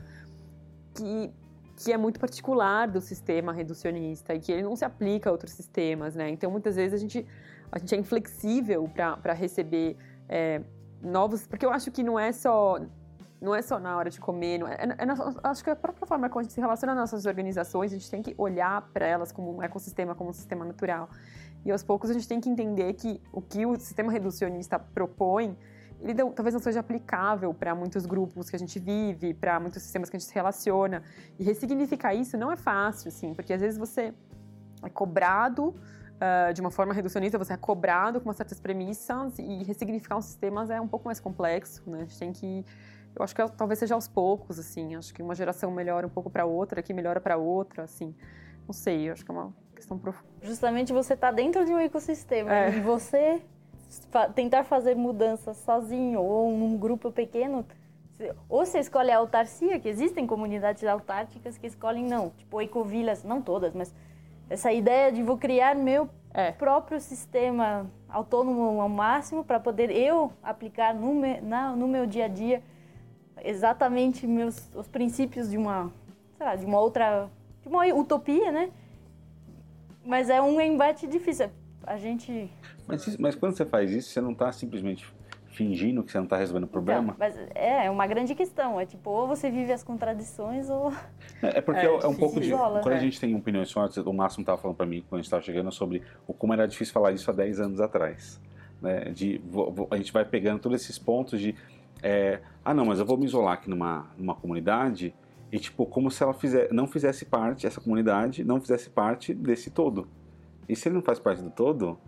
que que é muito particular do sistema reducionista e que ele não se aplica a outros sistemas, né? Então, muitas vezes a gente, a gente é inflexível para receber é, novos, porque eu acho que não é só não é só na hora de comer, é, é, é, acho que a própria forma como a gente se relaciona nas nossas organizações, a gente tem que olhar para elas como um ecossistema, como um sistema natural. E aos poucos a gente tem que entender que o que o sistema reducionista propõe ele talvez não seja aplicável para muitos grupos que a gente vive, para muitos sistemas que a gente se relaciona. E ressignificar isso não é fácil, assim, porque às vezes você é cobrado uh, de uma forma reducionista, você é cobrado com certas premissas e ressignificar os sistemas é um pouco mais complexo, né? A gente tem que eu acho que é, talvez seja aos poucos, assim. Acho que uma geração melhora um pouco para outra, que melhora para outra, assim. Não sei, eu acho que é uma questão profunda. Justamente você está dentro de um ecossistema é. e você tentar fazer mudanças sozinho ou num grupo pequeno, ou você escolhe a autarcia, que existem comunidades autárquicas que escolhem não, tipo ecovilas, não todas, mas essa ideia de vou criar meu é. próprio sistema autônomo ao máximo para poder eu aplicar no, me, na, no meu dia a dia exatamente meus os princípios de uma, lá, de uma outra, de uma utopia, né? Mas é um embate difícil. A gente mas, mas quando você faz isso, você não está simplesmente fingindo que você não está resolvendo o problema? Então, mas é, é uma grande questão. É tipo, ou você vive as contradições ou. É, é porque é, é um pouco de. Isola, quando a gente tem opiniões fortes, o Máximo estava falando para mim quando a gente estava chegando sobre o como era difícil falar isso há 10 anos atrás. Né? De, a gente vai pegando todos esses pontos de. É, ah, não, mas eu vou me isolar aqui numa, numa comunidade e, tipo, como se ela fizer, não fizesse parte, essa comunidade não fizesse parte desse todo. E se ele não faz parte do todo,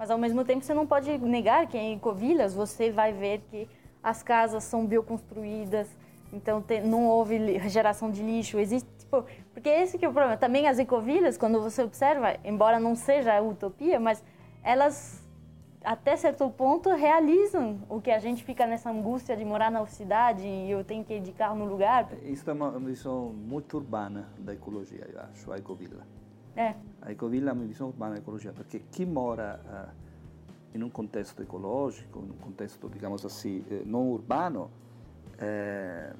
mas ao mesmo tempo você não pode negar que em Covilhas você vai ver que as casas são bioconstruídas, então não houve geração de lixo, existe tipo, porque esse que é o problema. Também as ecovilhas, quando você observa, embora não seja utopia, mas elas até certo ponto realizam o que a gente fica nessa angústia de morar na cidade e eu tenho que ir de carro no lugar. Isso é uma visão muito urbana da ecologia, eu acho, a ecovila. É. A ecovilla è una visione urbana ecologia, perché chi mora uh, in un contesto ecologico, in un contesto, diciamo così, eh, non urbano, eh,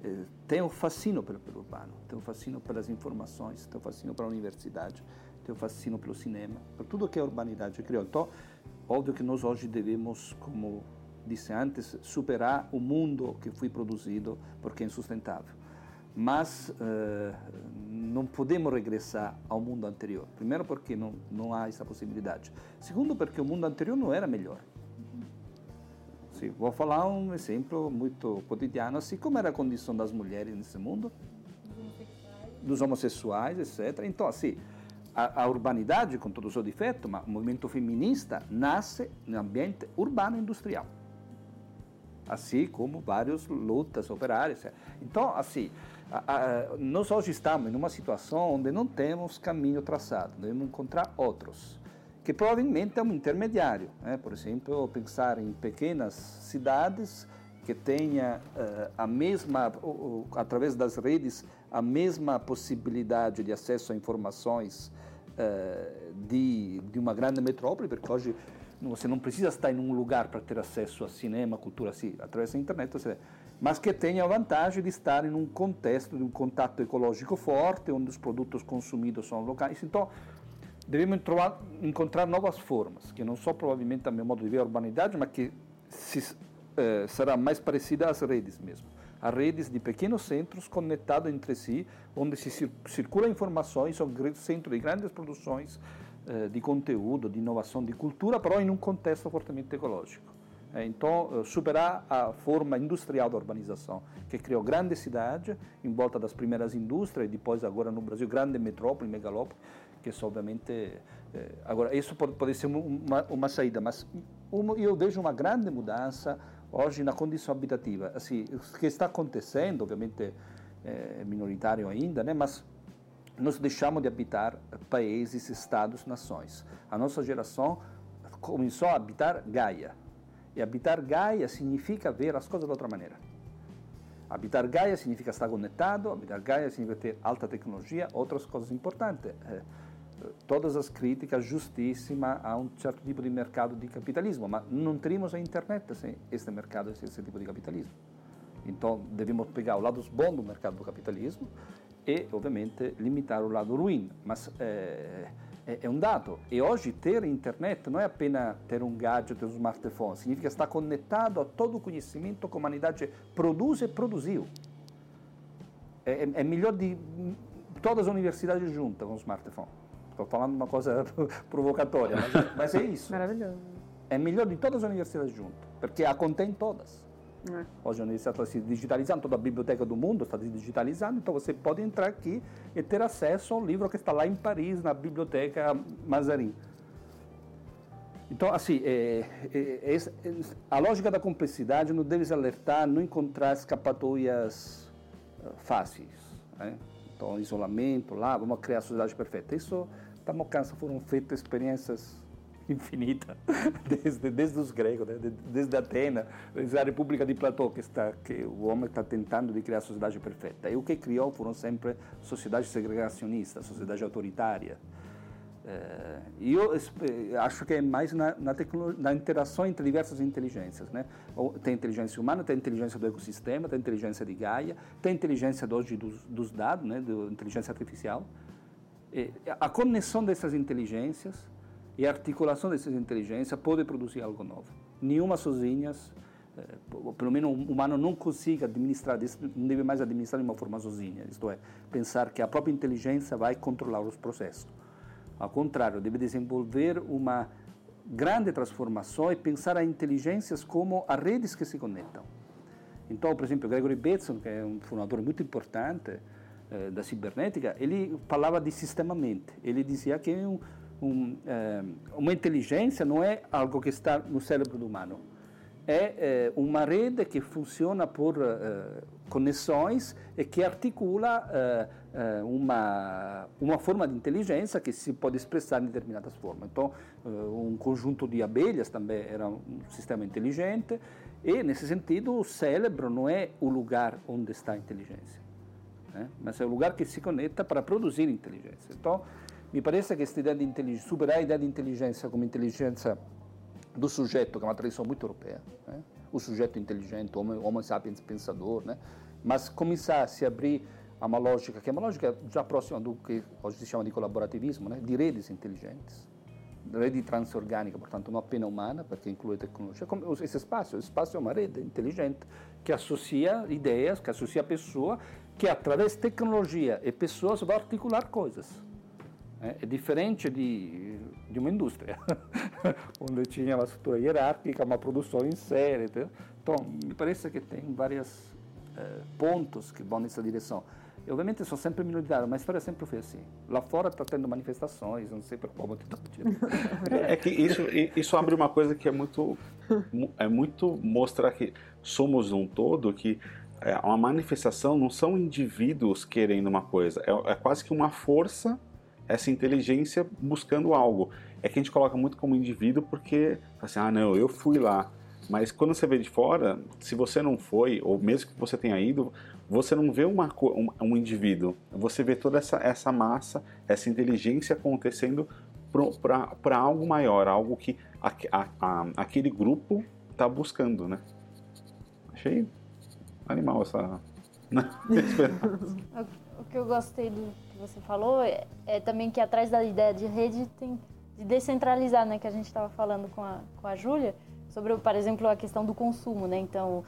eh, tem um fascínio pelo, pelo urbano, tem um fascínio pelas informações, tem um fascínio pela universidade, tem um fascínio pelo cinema, por tudo que a urbanidade criou. Então, óbvio que nós hoje devemos, como disse antes, superar o mundo que foi produzido porque é insustentável. Mas uh, não podemos regressar ao mundo anterior. Primeiro, porque não, não há essa possibilidade. Segundo, porque o mundo anterior não era melhor. Sim, vou falar um exemplo muito cotidiano, assim como era a condição das mulheres nesse mundo, dos homossexuais, etc. Então, assim, a, a urbanidade, com todo o seu defeito, mas o movimento feminista nasce no ambiente urbano industrial. Assim como várias lutas operárias. Então, assim, nós hoje estamos em uma situação onde não temos caminho traçado, devemos encontrar outros, que provavelmente é um intermediário. Né? Por exemplo, pensar em pequenas cidades que tenha uh, a mesma, uh, através das redes, a mesma possibilidade de acesso a informações uh, de, de uma grande metrópole, porque hoje você não precisa estar em um lugar para ter acesso a cinema, cultura, assim, através da internet você mas que tenha a vantagem de estar em um contexto de um contato ecológico forte, onde os produtos consumidos são locais. Então, devemos encontrar novas formas, que não só provavelmente também o modo de ver a urbanidade, mas que se eh, será mais parecida às redes mesmo. A redes de pequenos centros conectados entre si, onde se cir circulam informações, são centros de grandes produções eh, de conteúdo, de inovação, de cultura, però em um contexto fortemente ecológico. É, então, superar a forma industrial da urbanização, que criou grandes cidades, em volta das primeiras indústrias, e depois, agora no Brasil, grande metrópole, megalópole, que obviamente. É, agora, isso pode, ser uma, uma saída, mas eu vejo uma grande mudança hoje na condição habitativa. Assim, o que está acontecendo, obviamente, é minoritário ainda, né, mas nós deixamos de habitar países, estados, nações. A nossa geração começou a habitar Gaia e habitar Gaia significa ver as coisas de outra maneira. Habitar Gaia significa estar conectado, habitar Gaia significa ter alta tecnologia, outras coisas importantes. É, todas as críticas justíssimas a um certo tipo de mercado de capitalismo, mas não teríamos a internet sem este mercado, sem esse tipo de capitalismo. Então, devemos pegar o lado bom do mercado do capitalismo e, obviamente, limitar o lado ruim. Mas é, é, é um dado. E hoje ter internet não é apenas ter um gadget, um smartphone, significa estar conectado a todo o conhecimento que a humanidade produz e produziu. É, é, é melhor de todas as universidades juntas com o smartphone. Estou falando uma coisa provocatória, mas, é, mas é isso. Maravilhoso. É melhor de todas as universidades juntas, porque a contém todas. É. Hoje a universidade está se digitalizando, toda a biblioteca do mundo está se digitalizando, então você pode entrar aqui e ter acesso ao livro que está lá em Paris, na biblioteca Mazarin. Então, assim, é, é, é, a lógica da complexidade nos deve alertar não encontrar escapatórias uh, fáceis. Né? Então, isolamento, lá, vamos criar a sociedade perfeita. Isso, estamos cansados, foram feitas experiências infinita, desde, desde os gregos, né? desde Atenas, desde a República de Platão, que, está, que o homem está tentando de criar a sociedade perfeita. E o que criou foram sempre sociedades segregacionistas, sociedade autoritária. É, e eu acho que é mais na, na, na, interação entre diversas inteligências. Né? Tem inteligência humana, tem inteligência do ecossistema, tem inteligência de Gaia, tem inteligência hoje dos, dos dados, né? da inteligência artificial. E a conexão dessas inteligências e a articulação dessas inteligências pode produzir algo novo. Nenhuma sozinha, eh, pelo menos o humano não consiga administrar, não deve mais administrar de uma forma sozinha, isto é, pensar que a própria inteligência vai controlar os processos. Ao contrário, deve desenvolver uma grande transformação e pensar a inteligências como as redes que se conectam. Então, por exemplo, Gregory Bateson, que é um fundador muito importante eh, da cibernética, ele falava de sistemamente. Ele dizia que é um, um, é, uma inteligência não é algo que está no cérebro do humano. É, é uma rede que funciona por uh, conexões e que articula uma, uma forma de inteligência que se pode expressar em determinadas formas. Então, um conjunto de abelhas também era um sistema inteligente e, nesse sentido, o cérebro não é o lugar onde está a inteligência, né? mas é o lugar que se conecta para produzir inteligência. Então, me parece que esta ideia de inteligência, superar a ideia de inteligência como inteligência do sujeito, que é uma tradição muito europeia, né? o sujeito inteligente, o sapiens pensador, né? mas começar a se abrir a uma lógica que é uma lógica já próxima do que hoje se chama de colaborativismo, né? de redes inteligentes, rede transorgânica, portanto não apenas humana, porque inclui tecnologia, como esse espaço, esse espaço é uma rede inteligente que associa ideias, que associa pessoa, através de tecnologia e pessoas vai articular coisas. É, é diferente de, de uma indústria, onde tinha uma estrutura hierárquica, uma produção em série. Entendeu? Então, me parece que tem vários eh, pontos que vão nessa direção. E, obviamente, são sempre minoritários, mas a história sempre foi assim. Lá fora está tendo manifestações, não sei por qual motivo. É, é que isso, isso abre uma coisa que é muito, é muito mostrar que somos um todo, que é, uma manifestação não são indivíduos querendo uma coisa, é, é quase que uma força essa inteligência buscando algo. É que a gente coloca muito como indivíduo porque, assim, ah, não, eu fui lá. Mas quando você vê de fora, se você não foi, ou mesmo que você tenha ido, você não vê uma, um, um indivíduo. Você vê toda essa, essa massa, essa inteligência acontecendo para algo maior, algo que a, a, a, aquele grupo está buscando, né? Achei animal essa. Né? o que eu gostei do que você falou é, é, também que atrás da ideia de rede tem de descentralizar, né, que a gente estava falando com a, com a Júlia, sobre, por exemplo, a questão do consumo, né? Então,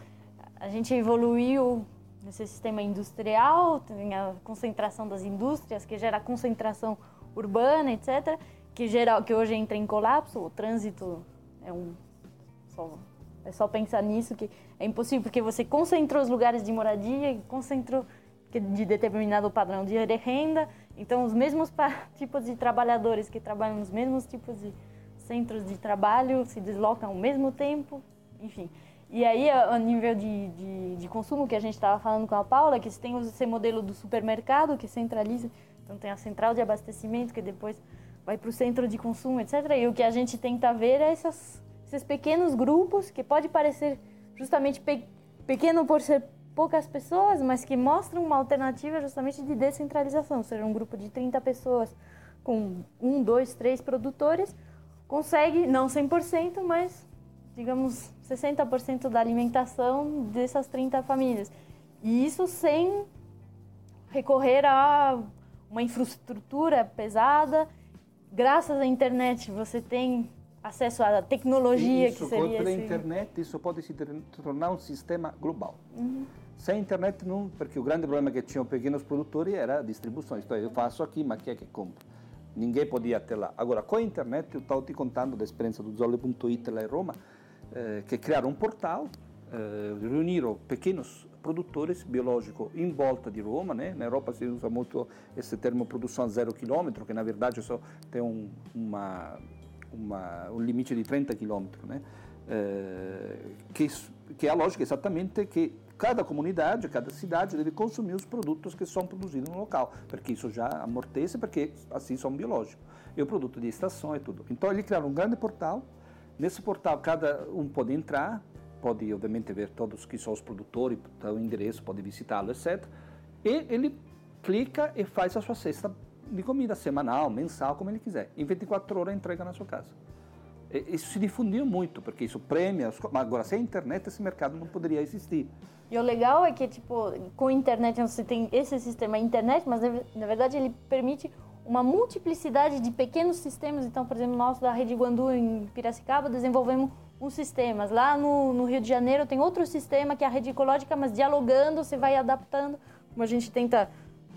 a gente evoluiu nesse sistema industrial, tem a concentração das indústrias, que gera concentração urbana, etc., que, gera, que hoje entra em colapso, o trânsito é um... Só, é só pensar nisso, que é impossível, porque você concentrou os lugares de moradia, concentrou de determinado padrão de renda, então os mesmos tipos de trabalhadores que trabalham nos mesmos tipos de centros de trabalho se deslocam ao mesmo tempo, enfim. E aí, a nível de, de, de consumo que a gente estava falando com a Paula, que tem esse modelo do supermercado que centraliza, então tem a central de abastecimento que depois vai para o centro de consumo, etc. E o que a gente tenta ver é essas, esses pequenos grupos que pode parecer justamente pe, pequeno por ser poucas pessoas, mas que mostram uma alternativa justamente de descentralização. Ou seja, um grupo de 30 pessoas com um, dois, três produtores consegue, não 100%, mas digamos 60% da alimentação dessas 30 famílias. E isso sem recorrer a uma infraestrutura pesada. Graças à internet você tem acesso à tecnologia isso, que seria pela esse... internet isso pode se tornar um sistema global. Uhum. Sem internet não, porque o grande problema que tinham pequenos produtores era a distribuição. Então eu faço aqui, mas quem é que compra? Ninguém podia ter lá. Agora com a internet eu estou te contando da experiência do Zolle.it lá em Roma eh, que criaram um portal, eh, reuniram pequenos produtores biológicos em volta de Roma, né? Na Europa se usa muito esse termo produção zero quilômetro, que na verdade só tem um, uma, uma, um limite de 30 quilômetros, né? Eh, que, que é a lógica exatamente que cada comunidade, cada cidade deve consumir os produtos que são produzidos no local, porque isso já amortece, porque assim são biológicos. E o produto de estação e tudo. Então ele criaram um grande portal Nesse portal, cada um pode entrar, pode, obviamente, ver todos que são os produtores, o endereço, pode visitá-lo, etc. E ele clica e faz a sua cesta de comida semanal, mensal, como ele quiser. Em 24 horas entrega na sua casa. Isso se difundiu muito, porque isso premia. Agora, sem internet, esse mercado não poderia existir. E o legal é que, tipo, com a internet você tem esse sistema internet, mas na verdade ele permite uma multiplicidade de pequenos sistemas. Então, por exemplo, nós da Rede Guandu em Piracicaba desenvolvemos uns sistemas. Lá no, no, Rio de Janeiro tem outro sistema que é a rede ecológica, mas dialogando, você vai adaptando. Como a gente tenta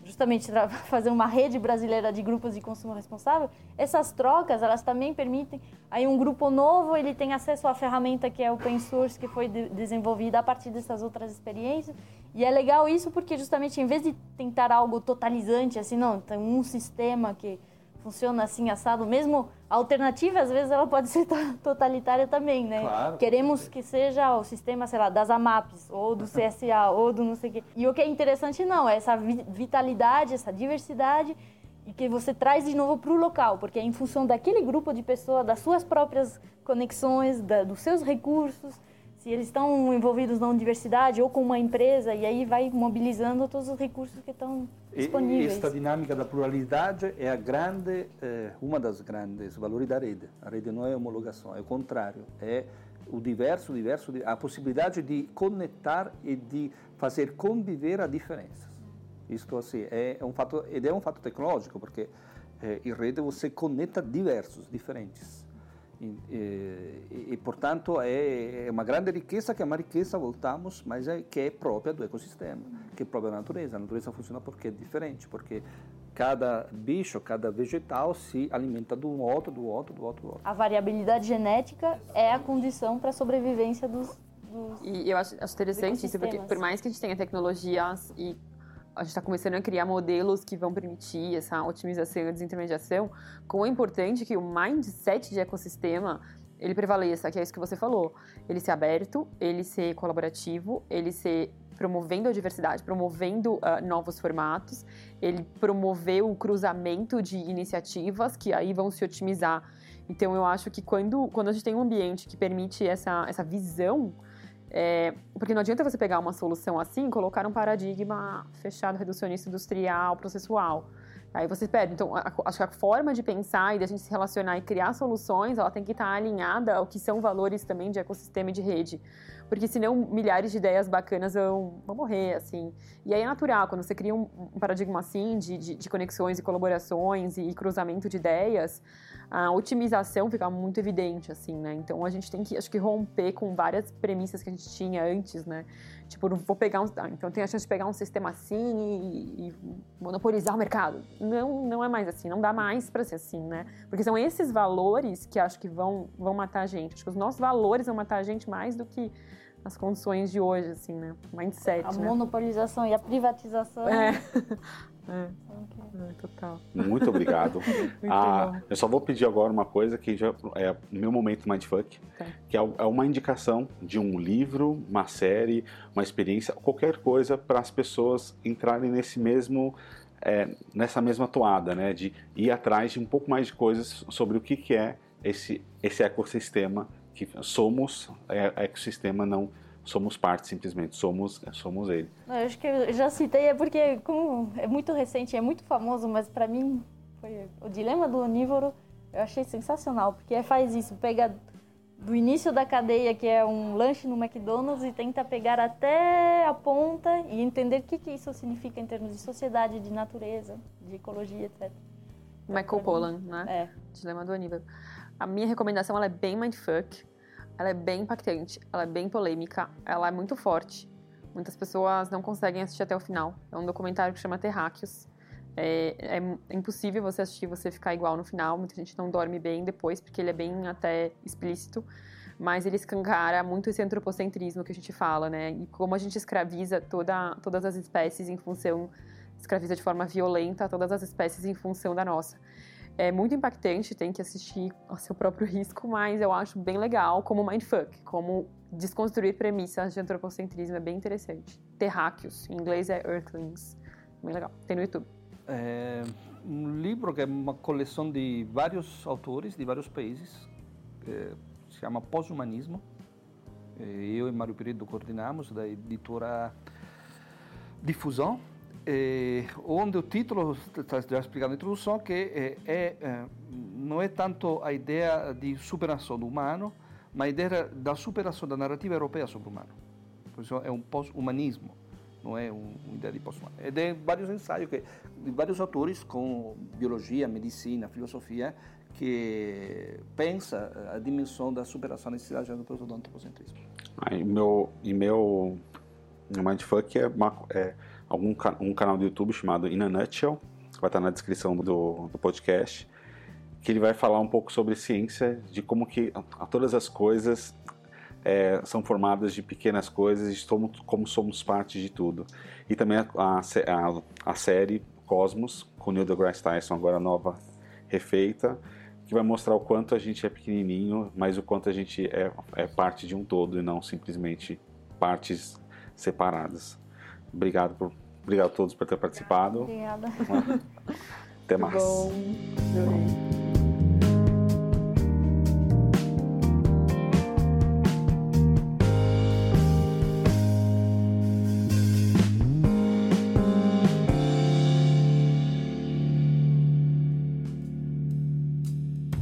justamente fazer uma rede brasileira de grupos de consumo responsável, essas trocas, elas também permitem, aí um grupo novo, ele tem acesso à ferramenta que é open source, que foi de desenvolvida a partir dessas outras experiências, e é legal isso porque justamente em vez de tentar algo totalizante, assim, não, tem um sistema que funciona assim, assado, mesmo a alternativa, às vezes, ela pode ser totalitária também, né? Claro. Queremos que seja o sistema, sei lá, das AMAPs, ou do CSA, ou do não sei o quê. E o que é interessante, não, é essa vitalidade, essa diversidade, e que você traz de novo para o local, porque é em função daquele grupo de pessoas, das suas próprias conexões, da, dos seus recursos, se eles estão envolvidos na universidade ou com uma empresa, e aí vai mobilizando todos os recursos que estão disponíveis. E esta dinâmica da pluralidade é a grande, é, uma das grandes valores da rede. A rede não é homologação, é o contrário, é o diverso, diverso, a possibilidade de conectar e de fazer conviver a diferenças. Isto assim é um fato, ed é um fato tecnológico porque é, em rede você conecta diversos, diferentes. E, e, e, portanto é, é uma grande riqueza que é uma riqueza voltamos mas é que é própria do ecossistema que é própria da natureza. A natureza funciona porque é diferente porque cada bicho cada vegetal se alimenta do outro do outro do outro do outro. A variabilidade genética é a condição para a sobrevivência dos, dos e eu acho, acho interessante isso porque por mais que a gente tenha tecnologias e a gente está começando a criar modelos que vão permitir essa otimização e desintermediação, como é importante que o mindset de ecossistema ele prevaleça, que é isso que você falou. Ele ser aberto, ele ser colaborativo, ele ser promovendo a diversidade, promovendo uh, novos formatos, ele promover o cruzamento de iniciativas que aí vão se otimizar. Então eu acho que quando, quando a gente tem um ambiente que permite essa, essa visão é, porque não adianta você pegar uma solução assim e colocar um paradigma fechado, reducionista, industrial, processual. Aí você perde. Então, acho que a forma de pensar e de a gente se relacionar e criar soluções, ela tem que estar alinhada ao que são valores também de ecossistema e de rede. Porque senão milhares de ideias bacanas vão, vão morrer, assim. E aí é natural, quando você cria um, paradigma assim de, de, de, conexões e colaborações e cruzamento de ideias, a otimização fica muito evidente, assim, né? Então a gente tem que, acho que, romper com várias premissas que a gente tinha antes, né? Tipo, vou pegar um. Ah, então tem a chance de pegar um sistema assim e, e, monopolizar o mercado. Não, não é mais assim, não dá mais para ser assim, né? Porque são esses valores que acho que vão, vão matar a gente. Acho que os nossos valores vão matar a gente mais do que as condições de hoje, assim, né? Mindset. A né? monopolização e a privatização. É. É. é. total. Muito obrigado. Muito ah, eu só vou pedir agora uma coisa que já é o meu momento mindfuck, Tá. que é é uma indicação de um livro, uma série, uma experiência, qualquer coisa para as pessoas entrarem nesse mesmo é, nessa mesma toada, né, de ir atrás de um pouco mais de coisas sobre o que, que é esse esse ecossistema que somos é, ecossistema não somos parte simplesmente somos somos ele. Não, eu acho que eu já citei, é porque como é muito recente, é muito famoso, mas para mim foi o Dilema do Onívoro, eu achei sensacional, porque faz isso, pega do início da cadeia, que é um lanche no McDonald's, e tenta pegar até a ponta e entender o que, que isso significa em termos de sociedade, de natureza, de ecologia, etc. Michael Pollan, né? É. Dilema do Aníbal. A minha recomendação ela é bem mindfuck, ela é bem impactante, ela é bem polêmica, ela é muito forte. Muitas pessoas não conseguem assistir até o final. É um documentário que chama Terráqueos. É, é impossível você assistir você ficar igual no final. Muita gente não dorme bem depois, porque ele é bem até explícito. Mas ele escancara muito esse antropocentrismo que a gente fala, né? E como a gente escraviza toda, todas as espécies em função escraviza de forma violenta todas as espécies em função da nossa. É muito impactante, tem que assistir ao seu próprio risco, mas eu acho bem legal como mindfuck, como desconstruir premissas de antropocentrismo, é bem interessante. Terráqueos, em inglês é Earthlings, bem legal, tem no YouTube. É um livro que é uma coleção de vários autores de vários países, é, se chama Pós-Humanismo. É, Eu e Mário Peredo coordenamos, da editora Difusão, é, onde o título já explicando na introdução que é, é, é, não é tanto a ideia de superação do humano, mas a ideia da superação da narrativa europeia sobre o humano. Por isso é um pós-humanismo, não é um- uma ideia de pós-humano. É de vários ensaios que, de vários autores com biologia, medicina, filosofia, que pensa a dimensão da superação da necessidade do antropocentrismo. Aí, meu, e meu Mindfuck é, é algum, um canal do YouTube chamado In a Nutshell, vai estar na descrição do, do podcast, que ele vai falar um pouco sobre ciência, de como que todas as coisas é, são formadas de pequenas coisas e somos, como somos parte de tudo. E também a, a- a série Cosmos, com Neil deGrasse Tyson, agora nova, refeita, que vai mostrar o quanto a gente é pequenininho, mas o quanto a gente é, é parte de um todo e não simplesmente partes separadas. Obrigado por obrigado a todos por ter participado. Obrigada. Até mais. Bom, adorei.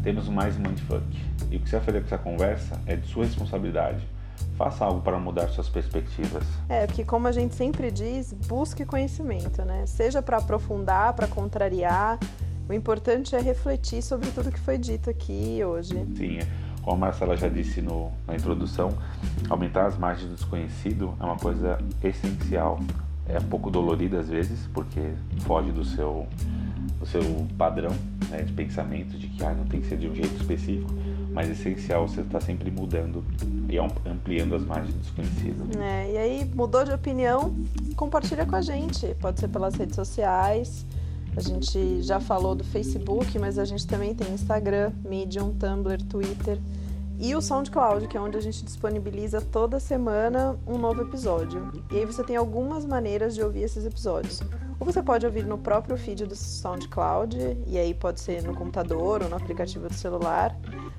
Temos mais um Mindfuck. E o que você vai fazer com essa conversa é de sua responsabilidade. Faça algo para mudar suas perspectivas. É, porque como a gente sempre diz, busque conhecimento, né? Seja para aprofundar, para contrariar. O importante é refletir sobre tudo que foi dito aqui hoje. Sim, como a Marcela já disse no, na introdução, aumentar as margens do desconhecido é uma coisa essencial. É um pouco dolorida às vezes, porque foge do seu, do seu padrão né, de pensamento, de que ah, não tem que ser de um jeito específico, mas é essencial você estar sempre mudando e am- ampliando as margens do desconhecido. É, e aí, mudou de opinião? Compartilha com a gente. Pode ser pelas redes sociais. A gente já falou do Facebook, mas a gente também tem Instagram, Medium, Tumblr, Twitter e o SoundCloud, que é onde a gente disponibiliza toda semana um novo episódio. E aí você tem algumas maneiras de ouvir esses episódios. Ou você pode ouvir no próprio feed do SoundCloud, e aí pode ser no computador ou no aplicativo do celular.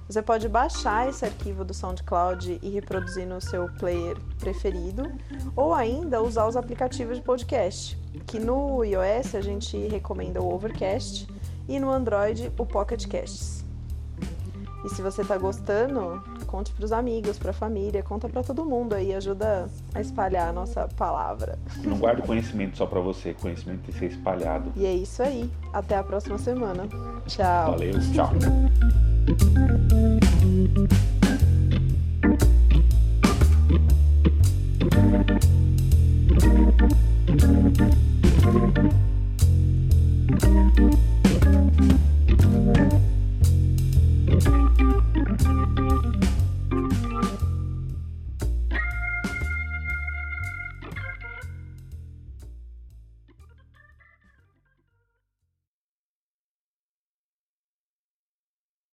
Você pode baixar esse arquivo do SoundCloud e reproduzir no seu player preferido, ou ainda usar os aplicativos de podcast, que no iOS a gente recomenda o Overcast e no Android o Pocket Casts. E se você tá gostando, conte pros amigos, pra família, conta pra todo mundo aí, ajuda a espalhar a nossa palavra. Não guarde conhecimento só pra você, conhecimento tem que ser espalhado. E é isso aí. Até a próxima semana. Tchau. Valeu, tchau.